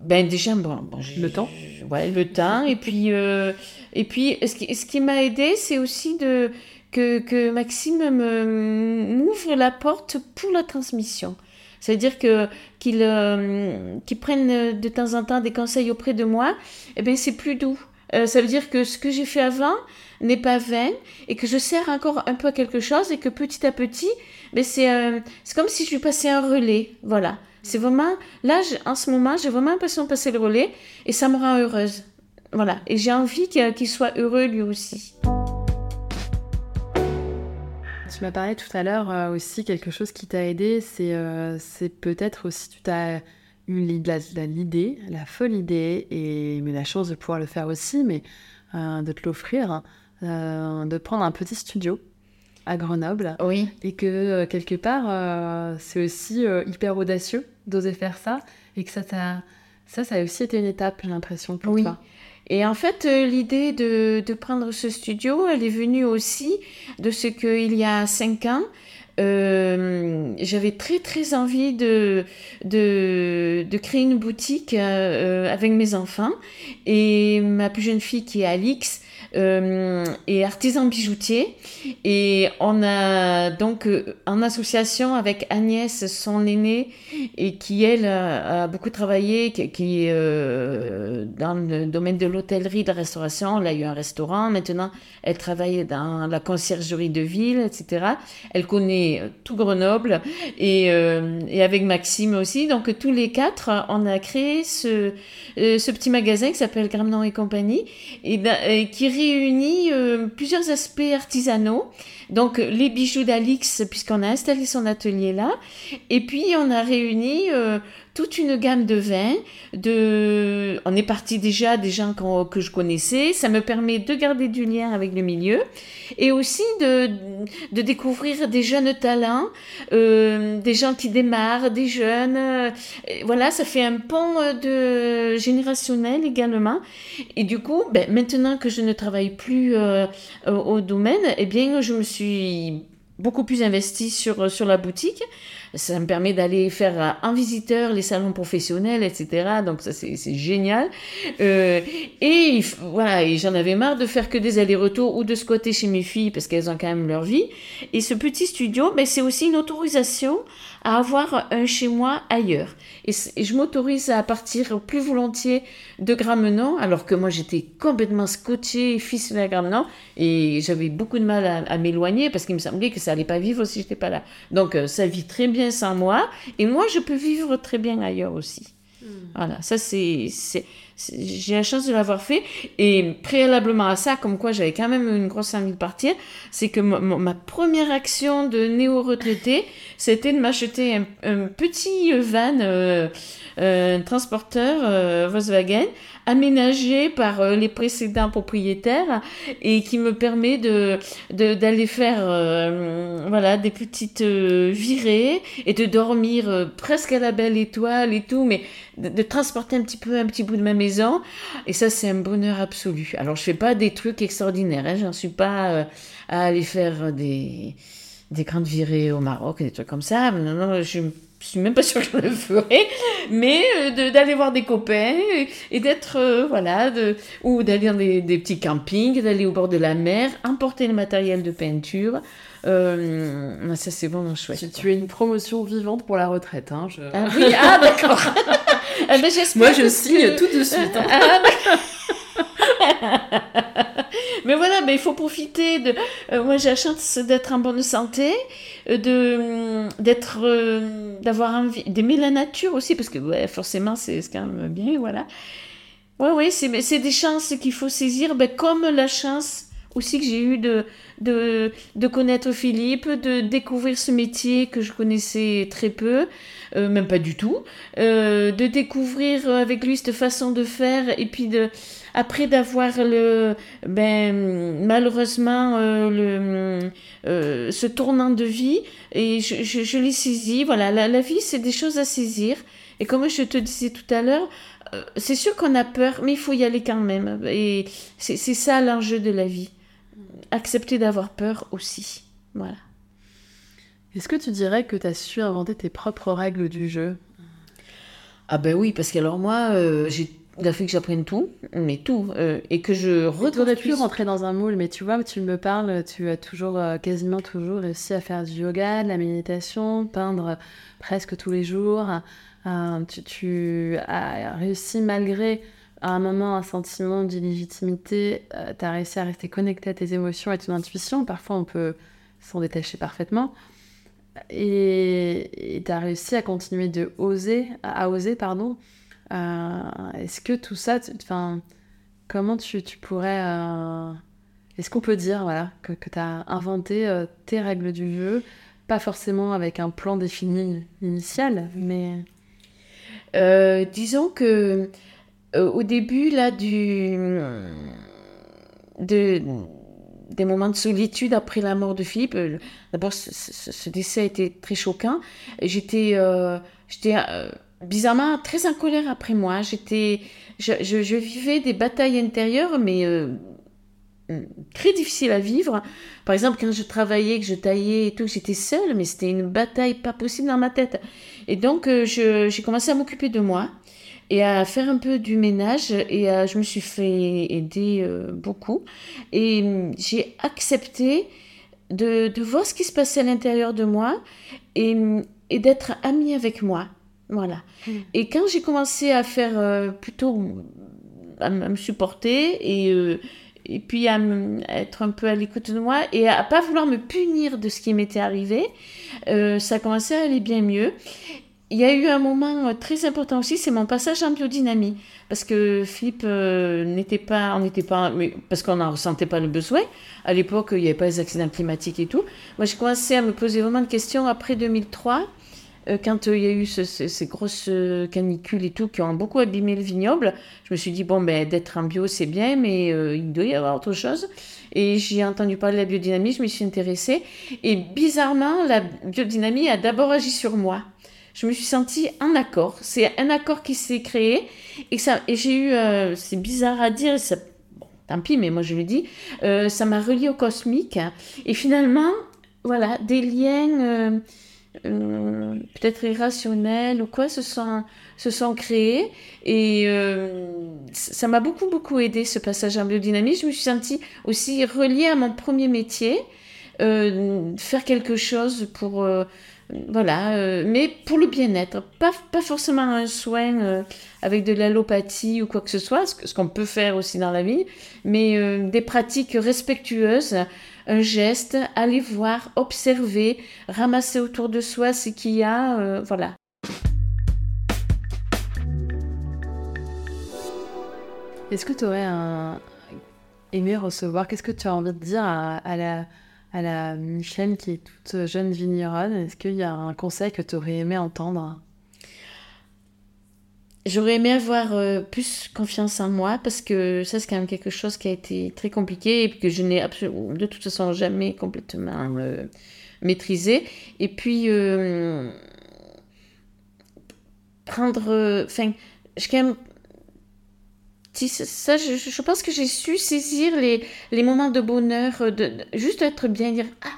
Ben déjà, bon, le temps. ouais, le temps. Et puis, euh, et puis ce qui, ce qui m'a aidé, c'est aussi de, que, que Maxime m'ouvre la porte pour la transmission. C'est-à-dire que qu'il euh, prenne de temps en temps des conseils auprès de moi, et eh ben c'est plus doux. ça veut dire que ce que j'ai fait avant n'est pas vain et que je sers encore un peu à quelque chose et que petit à petit, ben c'est c'est comme si je lui passais un relais. Voilà. C'est vraiment, là, en ce moment, j'ai vraiment l'impression de passer le relais et ça me rend heureuse. Voilà. Et j'ai envie qu'il soit heureux lui aussi. Tu m'as parlé tout à l'heure euh, aussi quelque chose qui t'a aidé, c'est euh, peut-être aussi tu as eu l'idée, la, folle idée, et mais la chance de pouvoir le faire aussi, mais euh, de te l'offrir, de prendre un petit studio à Grenoble. Oui. Et que quelque part, c'est aussi hyper audacieux d'oser faire ça. Et que ça, ça, ça, ça a aussi été une étape, j'ai l'impression, pour oui. toi. Et en fait, l'idée de, de, prendre ce studio, elle est venue aussi de ce qu'il y a cinq ans, euh, j'avais très très envie de, de, de, créer une boutique euh, avec mes enfants. Et ma plus jeune fille qui est Alix euh, est artisan bijoutier. Et on a donc euh, en association avec Agnès, son aînée, et qui elle a, beaucoup travaillé, qui, est euh, dans le domaine de l'hôtellerie, de la restauration. Elle a eu un restaurant. Maintenant, elle travaille dans la conciergerie de ville, etc. Elle connaît tout Grenoble et, et avec Maxime aussi. Donc tous les quatre, on a créé ce, ce petit magasin qui s'appelle Gramnon et compagnie et, et qui réunit plusieurs aspects artisanaux donc les bijoux d'Alix, puisqu'on a installé son atelier là, et puis on a réuni euh, toute une gamme de vins. De... On est parti déjà des gens que je connaissais. Ça me permet de garder du lien avec le milieu et aussi de, de découvrir des jeunes talents, euh, des gens qui démarrent, des jeunes. Euh, voilà, ça fait un pont de générationnel également. Et du coup, ben, maintenant que je ne travaille plus au domaine, eh bien, je me suis beaucoup plus investie sur, sur la boutique. Ça me permet d'aller faire un visiteur les salons professionnels, etc. Donc ça, c'est génial. Euh, et voilà, j'en avais marre de faire que des allers-retours ou de squatter chez mes filles parce qu'elles ont quand même leur vie. Et ce petit studio, mais ben, c'est aussi une autorisation à avoir un chez moi ailleurs. Et, je m'autorise à partir plus volontiers de Gramenon, alors que moi j'étais complètement scotchée, fils à Gramenon, et j'avais beaucoup de mal à, m'éloigner parce qu'il me semblait que ça allait pas vivre si j'étais pas là. Donc euh, ça vit très bien sans moi, et moi je peux vivre très bien ailleurs aussi. Hmm. Voilà, ça c'est j'ai la chance de l'avoir fait. Et préalablement à ça, comme quoi j'avais quand même une grosse envie de partir, c'est que ma, première action de néo-retraité, c'était de m'acheter un, petit van, euh, euh, transporteur euh, Volkswagen, aménagé par les précédents propriétaires et qui me permet de d'aller faire voilà des petites virées et de dormir presque à la belle étoile et tout mais de, transporter un petit peu un petit bout de ma Et ça, c'est un bonheur absolu. Alors, je fais pas des trucs extraordinaires. Hein, J'en suis pas euh, à aller faire des, des grandes virées au Maroc des trucs comme ça. Non, non, je suis même pas sûre que je le ferai, mais euh, d'aller voir des copains et, d'être, euh, voilà, ou d'aller dans des, des, petits campings, d'aller au bord de la mer, emporter le matériel de peinture. Euh, ça, c'est vraiment chouette. Tu, tu, es une promotion vivante pour la retraite. Hein, Ah oui, ah d'accord. Ah, Moi, je signe tout de suite. Hein. Ah, mais voilà, mais il faut profiter de. Euh, moi, j'ai la chance d'être en bonne santé, euh, de d'être, euh, d'avoir envie d'aimer la nature aussi, parce que ouais, forcément, c'est quand même bien, voilà. Ouais, ouais, c'est c'est des chances qu'il faut saisir, ben, comme la chance aussi que j'ai eu de, de, de connaître Philippe, de découvrir ce métier que je connaissais très peu. Euh, même pas du tout, euh, de découvrir avec lui cette façon de faire et puis de après d'avoir le ben malheureusement euh, le ce tournant de vie et je, je, l'ai saisi voilà la, la vie c'est des choses à saisir et comme je te disais tout à l'heure c'est sûr qu'on a peur mais il faut y aller quand même et c'est ça l'enjeu de la vie accepter d'avoir peur aussi. Voilà. Est-ce que tu dirais que tu as su inventer tes propres règles du jeu? Ah ben oui, parce que alors moi, euh, j'ai il a fait que j'apprenne tout, mais tout, euh, et que je aurais pu rentrer dans un moule, mais tu vois, tu me parles, tu as toujours, euh, quasiment toujours réussi à faire du yoga, de la méditation, peindre presque tous les jours. tu, tu, as réussi malgré à un moment un sentiment d'illégitimité, tu as réussi à rester connecté à tes émotions et à ton intuition. Parfois, on peut s'en détacher parfaitement. Et tu as réussi à continuer de oser, à, oser, pardon. Euh, est-ce que tout ça, enfin, comment tu, tu pourrais. Euh, est-ce qu'on peut dire voilà, que, que tu as inventé euh, tes règles du jeu, pas forcément avec un plan défini initial, mais. disons que au début là du de des moments de solitude après la mort de Philippe. D'abord, ce, décès a été très choquant. J'étais, j'étais bizarrement très en colère après moi. J'étais, je, vivais des batailles intérieures, mais très difficiles à vivre. Par exemple, quand je travaillais, que je taillais et tout, j'étais seule, mais c'était une bataille pas possible dans ma tête. Et donc, j'ai commencé à m'occuper de moi et à faire un peu du ménage et je me suis fait aider euh, beaucoup et hum, j'ai accepté de, de, voir ce qui se passait à l'intérieur de moi et, hum, et d'être amie avec moi. Voilà. Mmh. Et quand j'ai commencé à faire euh, plutôt à, me supporter et, euh, et puis à, être un peu à l'écoute de moi et à pas vouloir me punir de ce qui m'était arrivé, ça a commencé à aller bien mieux il y a eu un moment euh, très important aussi, c'est mon passage en biodynamie. Parce que Philippe euh, n'était pas, on n'était pas, parce qu'on n'en ressentait pas le besoin. À l'époque, il n'y avait pas les accidents climatiques et tout. Moi, j'ai commencé à me poser vraiment de questions après 2003, euh, quand il y a eu ces grosses canicules et tout qui ont beaucoup abîmé le vignoble. Je me suis dit, bon, ben, d'être en bio, c'est bien, mais il doit y avoir autre chose. Et j'ai entendu parler de la biodynamie, je me suis intéressée. Et bizarrement, la biodynamie a d'abord agi sur moi je me suis sentie en accord. C'est un accord qui s'est créé et, ça, et j'ai eu, euh, c'est bizarre à dire, ça, tant pis, mais moi je le dis, euh, ça m'a relié au cosmique. Et finalement, voilà, des liens euh, peut-être irrationnels ou quoi se sont, se sont créés. Et ça m'a beaucoup, beaucoup aidé ce passage en biodynamie. Je me suis sentie aussi reliée à mon premier métier, faire quelque chose pour voilà, euh, mais pour le bien-être, pas, pas forcément un soin euh, avec de l'allopathie ou quoi que ce soit, ce, qu'on peut faire aussi dans la vie, mais euh, des pratiques respectueuses, un geste, aller voir, observer, ramasser autour de soi ce qu'il y a, voilà. Est-ce que tu aurais aimé recevoir, qu'est-ce que tu as envie de dire à la à la Michel qui est toute jeune vigneronne, est-ce qu'il y a un conseil que tu aurais aimé entendre? J'aurais aimé avoir euh, plus confiance en moi parce que ça, c'est quand même quelque chose qui a été très compliqué et que je n'ai de toute façon jamais complètement euh, maîtrisé. Et puis, euh, prendre. Enfin, je quand même ça, je, je, pense que j'ai su saisir les, les, moments de bonheur, euh, de, juste être bien, dire ah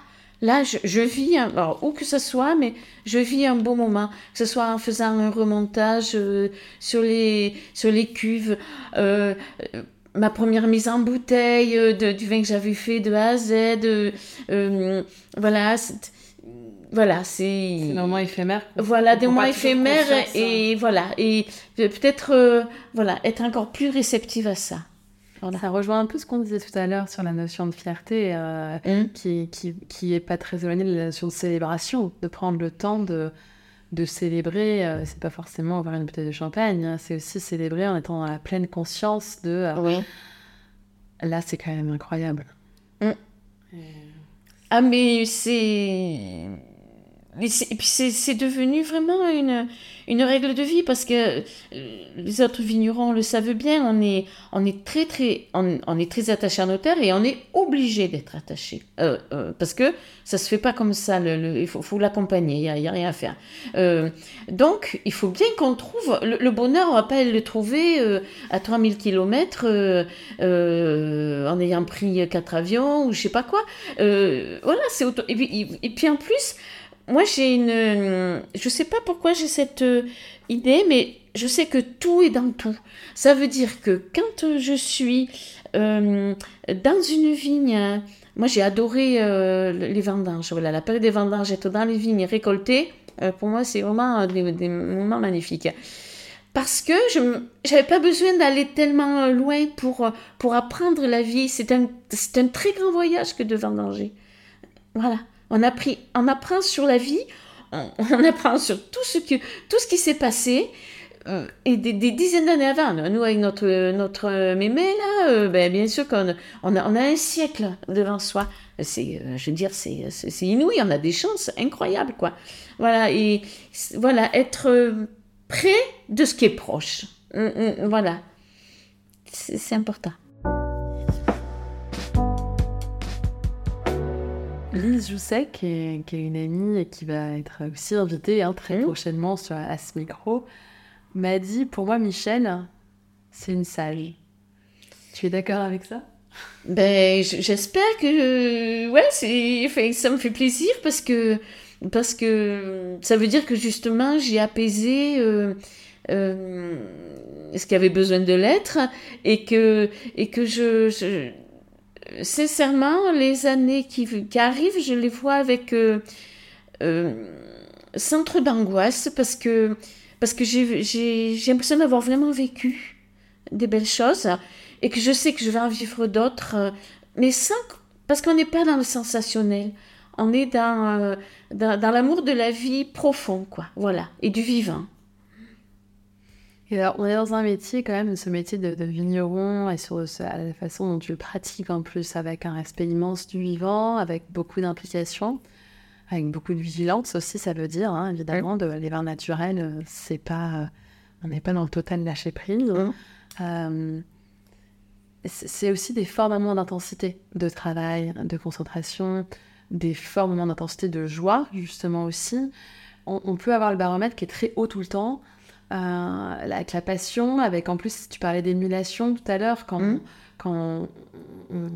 là je, je vis, alors, où que ce soit, mais je vis un bon moment, que ce soit en faisant un remontage euh, sur les sur les cuves. Euh, ma première mise en bouteille de, du vin que j'avais fait de A à Z, voilà, voilà, c'est. des moments éphémères. Voilà, des moments éphémères et voilà. Et peut-être, euh, voilà, être encore plus réceptive à ça. Ça rejoint un peu ce qu'on disait tout à l'heure sur la notion de fierté, euh, mmh. qui, qui, qui est pas très éloignée de la notion de célébration, de prendre le temps de, de célébrer. Euh, c'est pas forcément avoir une bouteille de champagne, hein, c'est aussi célébrer en étant dans la pleine conscience de. oui. Là, c'est quand même incroyable. Mmh. Ah, mais c'est et, puis c'est devenu vraiment une, une règle de vie parce que euh, les autres vignerons le savent bien, on est, on est très très on, est très attaché à nos terres et on est obligé d'être attaché euh, euh, parce que ça se fait pas comme ça. Il faut, faut l'accompagner, il n'y a, rien à faire. donc il faut bien qu'on trouve le, bonheur, on va pas le trouver à 3000 km en ayant pris quatre avions ou je sais pas quoi. voilà, c'est et et puis en plus moi, j'ai une. Euh, je sais pas pourquoi j'ai cette euh, idée, mais je sais que tout est dans tout. Ça veut dire que quand euh, je suis dans une vigne, moi j'ai adoré les vendanges. Voilà, la période des vendanges, être dans les vignes récoltées, pour moi c'est vraiment des, des, moments magnifiques. Parce que je n'avais pas besoin d'aller tellement loin pour, pour apprendre la vie. C'est un, un très grand voyage que de vendanger. Voilà. On, on apprend sur la vie, on, apprend sur tout ce, que, tout ce qui s'est passé. Euh, et des, dizaines d'années avant, nous avec notre, notre mémé, là, euh, ben, bien sûr qu'on on a, un siècle devant soi. C'est, euh, je veux dire, c'est, c'est inouï, on a des chances incroyables, quoi. Voilà, et voilà, être près de ce qui est proche. Hum, hum, voilà, c'est important. Lise Jousset, qui est, une amie et qui va être aussi invitée hein, très mmh. prochainement sur, à ce micro, m'a dit Pour moi, Michel, c'est une sage. Tu es d'accord avec ça? Ben, j'espère que. Ouais, c'est, ça me fait plaisir parce que, parce que ça veut dire que justement, j'ai apaisé. Euh, euh, ce qui avait besoin de l'être et que, et que je, sincèrement, les années qui, arrivent, je les vois avec euh, euh, d'angoisse parce que, parce que j'ai l'impression d'avoir vraiment vécu des belles choses et que je sais que je vais en vivre d'autres, euh, mais sans, parce qu'on n'est pas dans le sensationnel. On est dans, dans, dans l'amour de la vie profond, quoi. Voilà. Et du vivant on est dans un métier quand même, ce métier de, vigneron et sur la façon dont tu le pratiques en plus, avec un respect immense du vivant, avec beaucoup d'implication, avec beaucoup de vigilance aussi, ça veut dire, hein, évidemment, de, les vins naturels, euh, c'est pas, euh, on n'est pas dans le total lâcher prise. Euh, c'est aussi des forts moments d'intensité de travail, de concentration, des forts moments d'intensité de joie, justement aussi. on peut avoir le baromètre qui est très haut tout le temps, avec la passion, avec en plus, tu parlais d'émulation tout à l'heure, quand, mmh. quand on,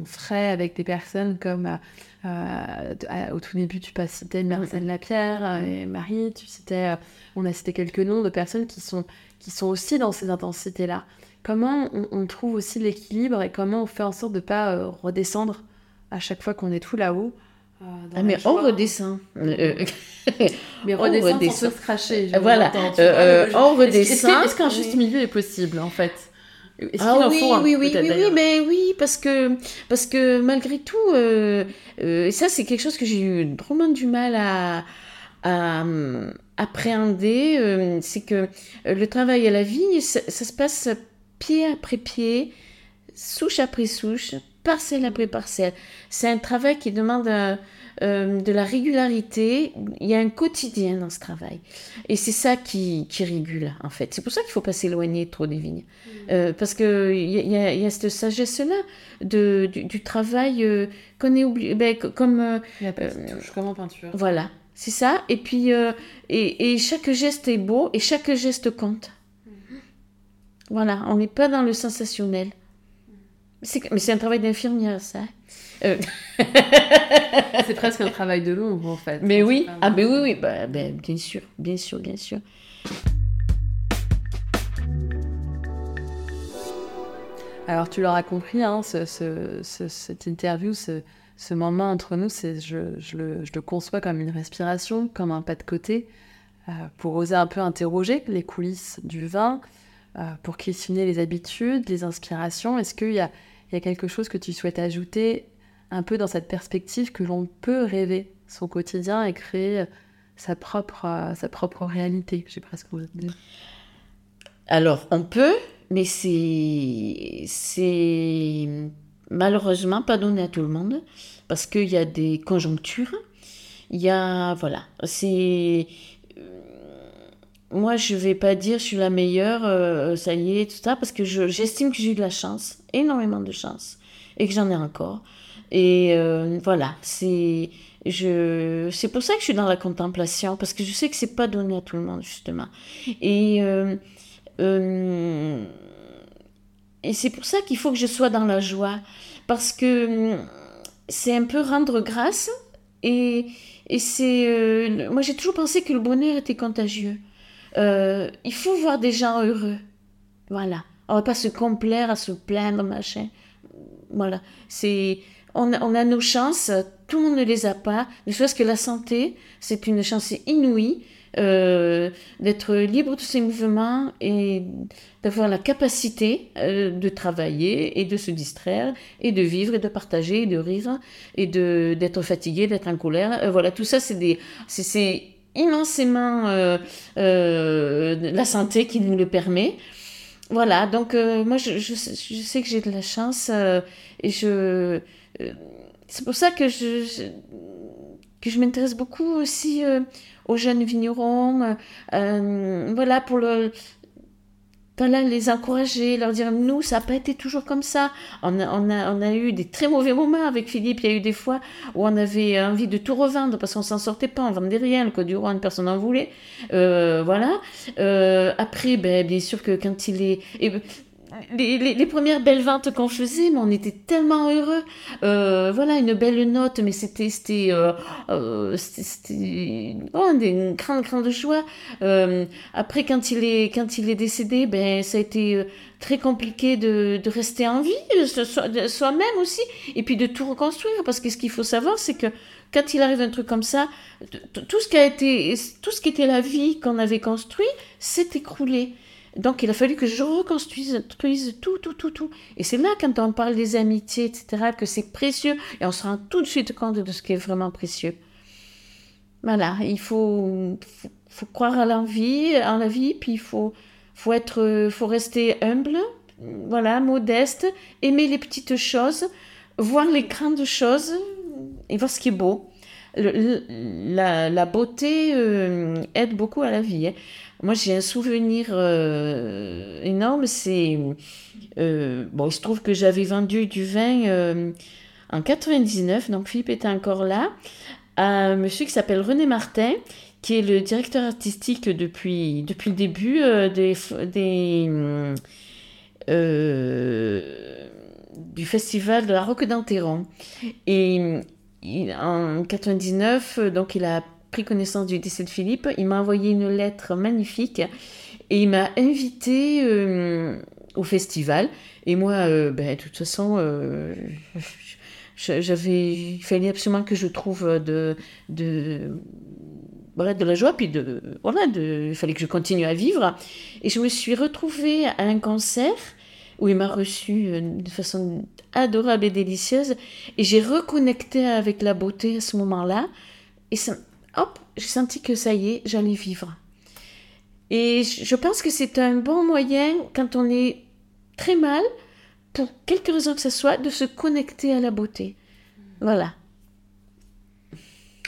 ferait avec des personnes comme euh, euh, au tout début, tu citais Marcel Lapierre et Marie, tu citais, on a cité quelques noms de personnes qui sont, qui sont aussi dans ces intensités-là. Comment on, trouve aussi l'équilibre et comment on fait en sorte de ne pas redescendre à chaque fois qu'on est tout là-haut ah, ah mais on redescend. mais redescend, on sans se cracher. Voilà, on redescend. Est-ce qu'un juste milieu est possible en fait? Ah oui, oui, oui, oui, oui, mais oui, parce que, parce que malgré tout, euh, euh, et ça c'est quelque chose que j'ai eu drôlement du mal à, à euh, appréhender, c'est que le travail à la vie, ça, ça, se passe pied après pied, souche après souche, parcelle après parcelle. C'est un travail qui demande euh, euh, de la régularité. Il y a un quotidien dans ce travail. Et c'est ça qui, qui, régule, en fait. C'est pour ça qu'il ne faut pas s'éloigner trop des vignes. Mm. Euh, parce qu'il y, y, a, y a cette sagesse-là du, du, travail qu'on est oublié. Ben, comme, comme en peinture. Voilà, c'est ça. Et puis, et, et, chaque geste est beau et chaque geste compte. Mm. Voilà, on n'est pas dans le sensationnel. Mais c'est un travail d'infirmière, ça. Euh. c'est presque un travail de l'ombre, en fait. Mais oui, ah, mais oui, oui, bah, ben, bien sûr, bien sûr, bien sûr. Alors, tu l'auras compris, hein, ce, ce, cette interview, ce, ce, moment entre nous, je, je, le, je, le, conçois comme une respiration, comme un pas de côté, euh, pour oser un peu interroger les coulisses du vin, euh, pour questionner les habitudes, les inspirations. Est-ce qu'il y a il y a quelque chose que tu souhaites ajouter un peu dans cette perspective que l'on peut rêver son quotidien et créer sa propre, euh, sa propre réalité, j'ai presque envie de dire. Alors, on peut, mais c'est, c'est malheureusement pas donné à tout le monde parce qu'il y a des conjonctures. Il y a, voilà, c'est, moi, je vais pas dire je suis la meilleure, euh, ça y est, tout ça, parce que j'estime que j'ai eu de la chance, énormément de chance, et que j'en ai encore. Et euh, voilà, c'est pour ça que je suis dans la contemplation, parce que je sais que c'est pas donné à tout le monde justement. Et euh, et c'est pour ça qu'il faut que je sois dans la joie, parce que c'est un peu rendre grâce. Et, et c'est moi j'ai toujours pensé que le bonheur était contagieux. Euh, il faut voir des gens heureux. Voilà. On va pas se complaire à se plaindre, machin. Voilà. C'est, on a, on a nos chances, tout le monde ne les a pas. Ne serait-ce que la santé, c'est une chance inouïe. Euh, d'être libre de ses mouvements et d'avoir la capacité euh, de travailler et de se distraire et de vivre et de partager et de rire et de d'être fatigué, d'être en colère. voilà, tout ça, c'est des, c'est immensément euh, euh, la santé qui nous le permet. Voilà, donc euh, moi je, je, sais que j'ai de la chance et je c'est pour ça que je, que je m'intéresse beaucoup aussi aux jeunes vignerons. voilà pour le voilà, les encourager, leur dire nous, ça n'a pas été toujours comme ça. On a, on, a, on a eu des très mauvais moments avec Philippe. Il y a eu des fois où on avait envie de tout revendre parce qu'on s'en sortait pas, on vendait rien. Le code du roi, personne n'en voulait. Euh, voilà. Euh, après, ben, bien sûr que quand il est. les, premières belles ventes qu'on faisait, mais on était tellement heureux. Euh, voilà, une belle note, mais c'était c'était euh, oh, une grande grande joie. Euh, après, quand il est quand il est décédé, ben ça a été très compliqué de, de rester en vie, soi-même aussi, et puis de tout reconstruire, parce que ce qu'il faut savoir, c'est que quand il arrive un truc comme ça, tout ce qui a été tout ce qui était la vie qu'on avait construit s'est écroulé. Donc il a fallu que je reconstruise tout, tout, tout, tout. Et c'est là, quand on parle des amitiés, etc., que c'est précieux. Et on se rend tout de suite compte de ce qui est vraiment précieux. Voilà, il faut, croire à la vie, en la vie, puis il faut, faut, être, faut rester humble, voilà, modeste, aimer les petites choses, voir les grandes choses et voir ce qui est beau. la, beauté euh, aide beaucoup à la vie. Hein. Moi, j'ai un souvenir euh, énorme. C'est euh, bon, il se trouve que j'avais vendu du vin euh, en 99, donc Philippe était encore là, à un monsieur qui s'appelle René Martin, qui est le directeur artistique depuis depuis le début du festival de la Roque d'Anteron. Et en 99, donc il a pris connaissance du décès de Philippe, il m'a envoyé une lettre magnifique et il m'a invité euh, au festival. Et moi, euh, ben, de toute façon, euh, j'avais, il fallait absolument que je trouve de, de, de la joie, puis de, voilà, de, il fallait que je continue à vivre. Et je me suis retrouvée à un concert où il m'a reçue de façon adorable et délicieuse. Et j'ai reconnecté avec la beauté à ce moment-là. Et hop, j'ai senti que ça y est, j'allais vivre. Et je pense que c'est un bon moyen, quand on est très mal, pour quelque raison que ce soit, de se connecter à la beauté. Voilà.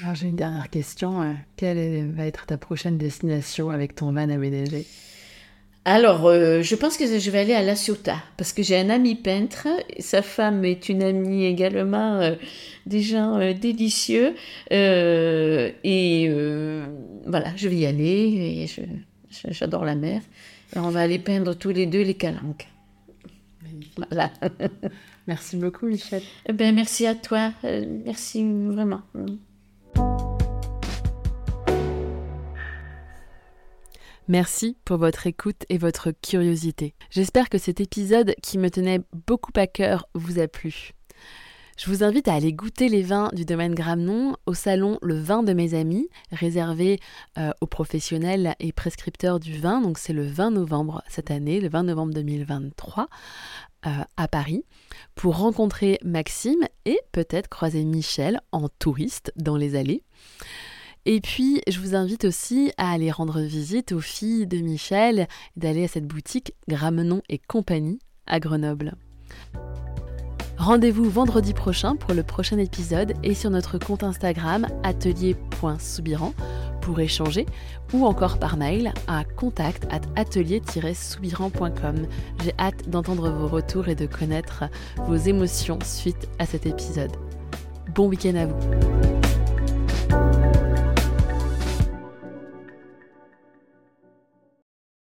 Alors j'ai une dernière question. Euh, quelle va être ta prochaine destination avec ton van à BDG alors, euh, je pense que je vais aller à La Ciotat, parce que j'ai un ami peintre, sa femme est une amie également, euh, des gens euh, délicieux, et voilà, je vais y aller, et j'adore la mer, et on va aller peindre tous les deux les calanques. Voilà. merci beaucoup, Michel. Eh ben, merci à toi, merci vraiment. Merci pour votre écoute et votre curiosité. J'espère que cet épisode qui me tenait beaucoup à cœur vous a plu. Je vous invite à aller goûter les vins du domaine Gramnon au salon Le Vin de mes amis, réservé euh, aux professionnels et prescripteurs du vin. Donc c'est le 20 novembre cette année, le 20 novembre 2023, euh, à Paris, pour rencontrer Maxime et peut-être croiser Michel en touriste dans les allées. Et puis, je vous invite aussi à aller rendre visite aux filles de Michel, d'aller à cette boutique Gramenon et compagnie à Grenoble. Rendez-vous vendredi prochain pour le prochain épisode et sur notre compte Instagram atelier.soubiran pour échanger ou encore par mail à contact at atelier-soubiran.com. J'ai hâte d'entendre vos retours et de connaître vos émotions suite à cet épisode. Bon week-end à vous!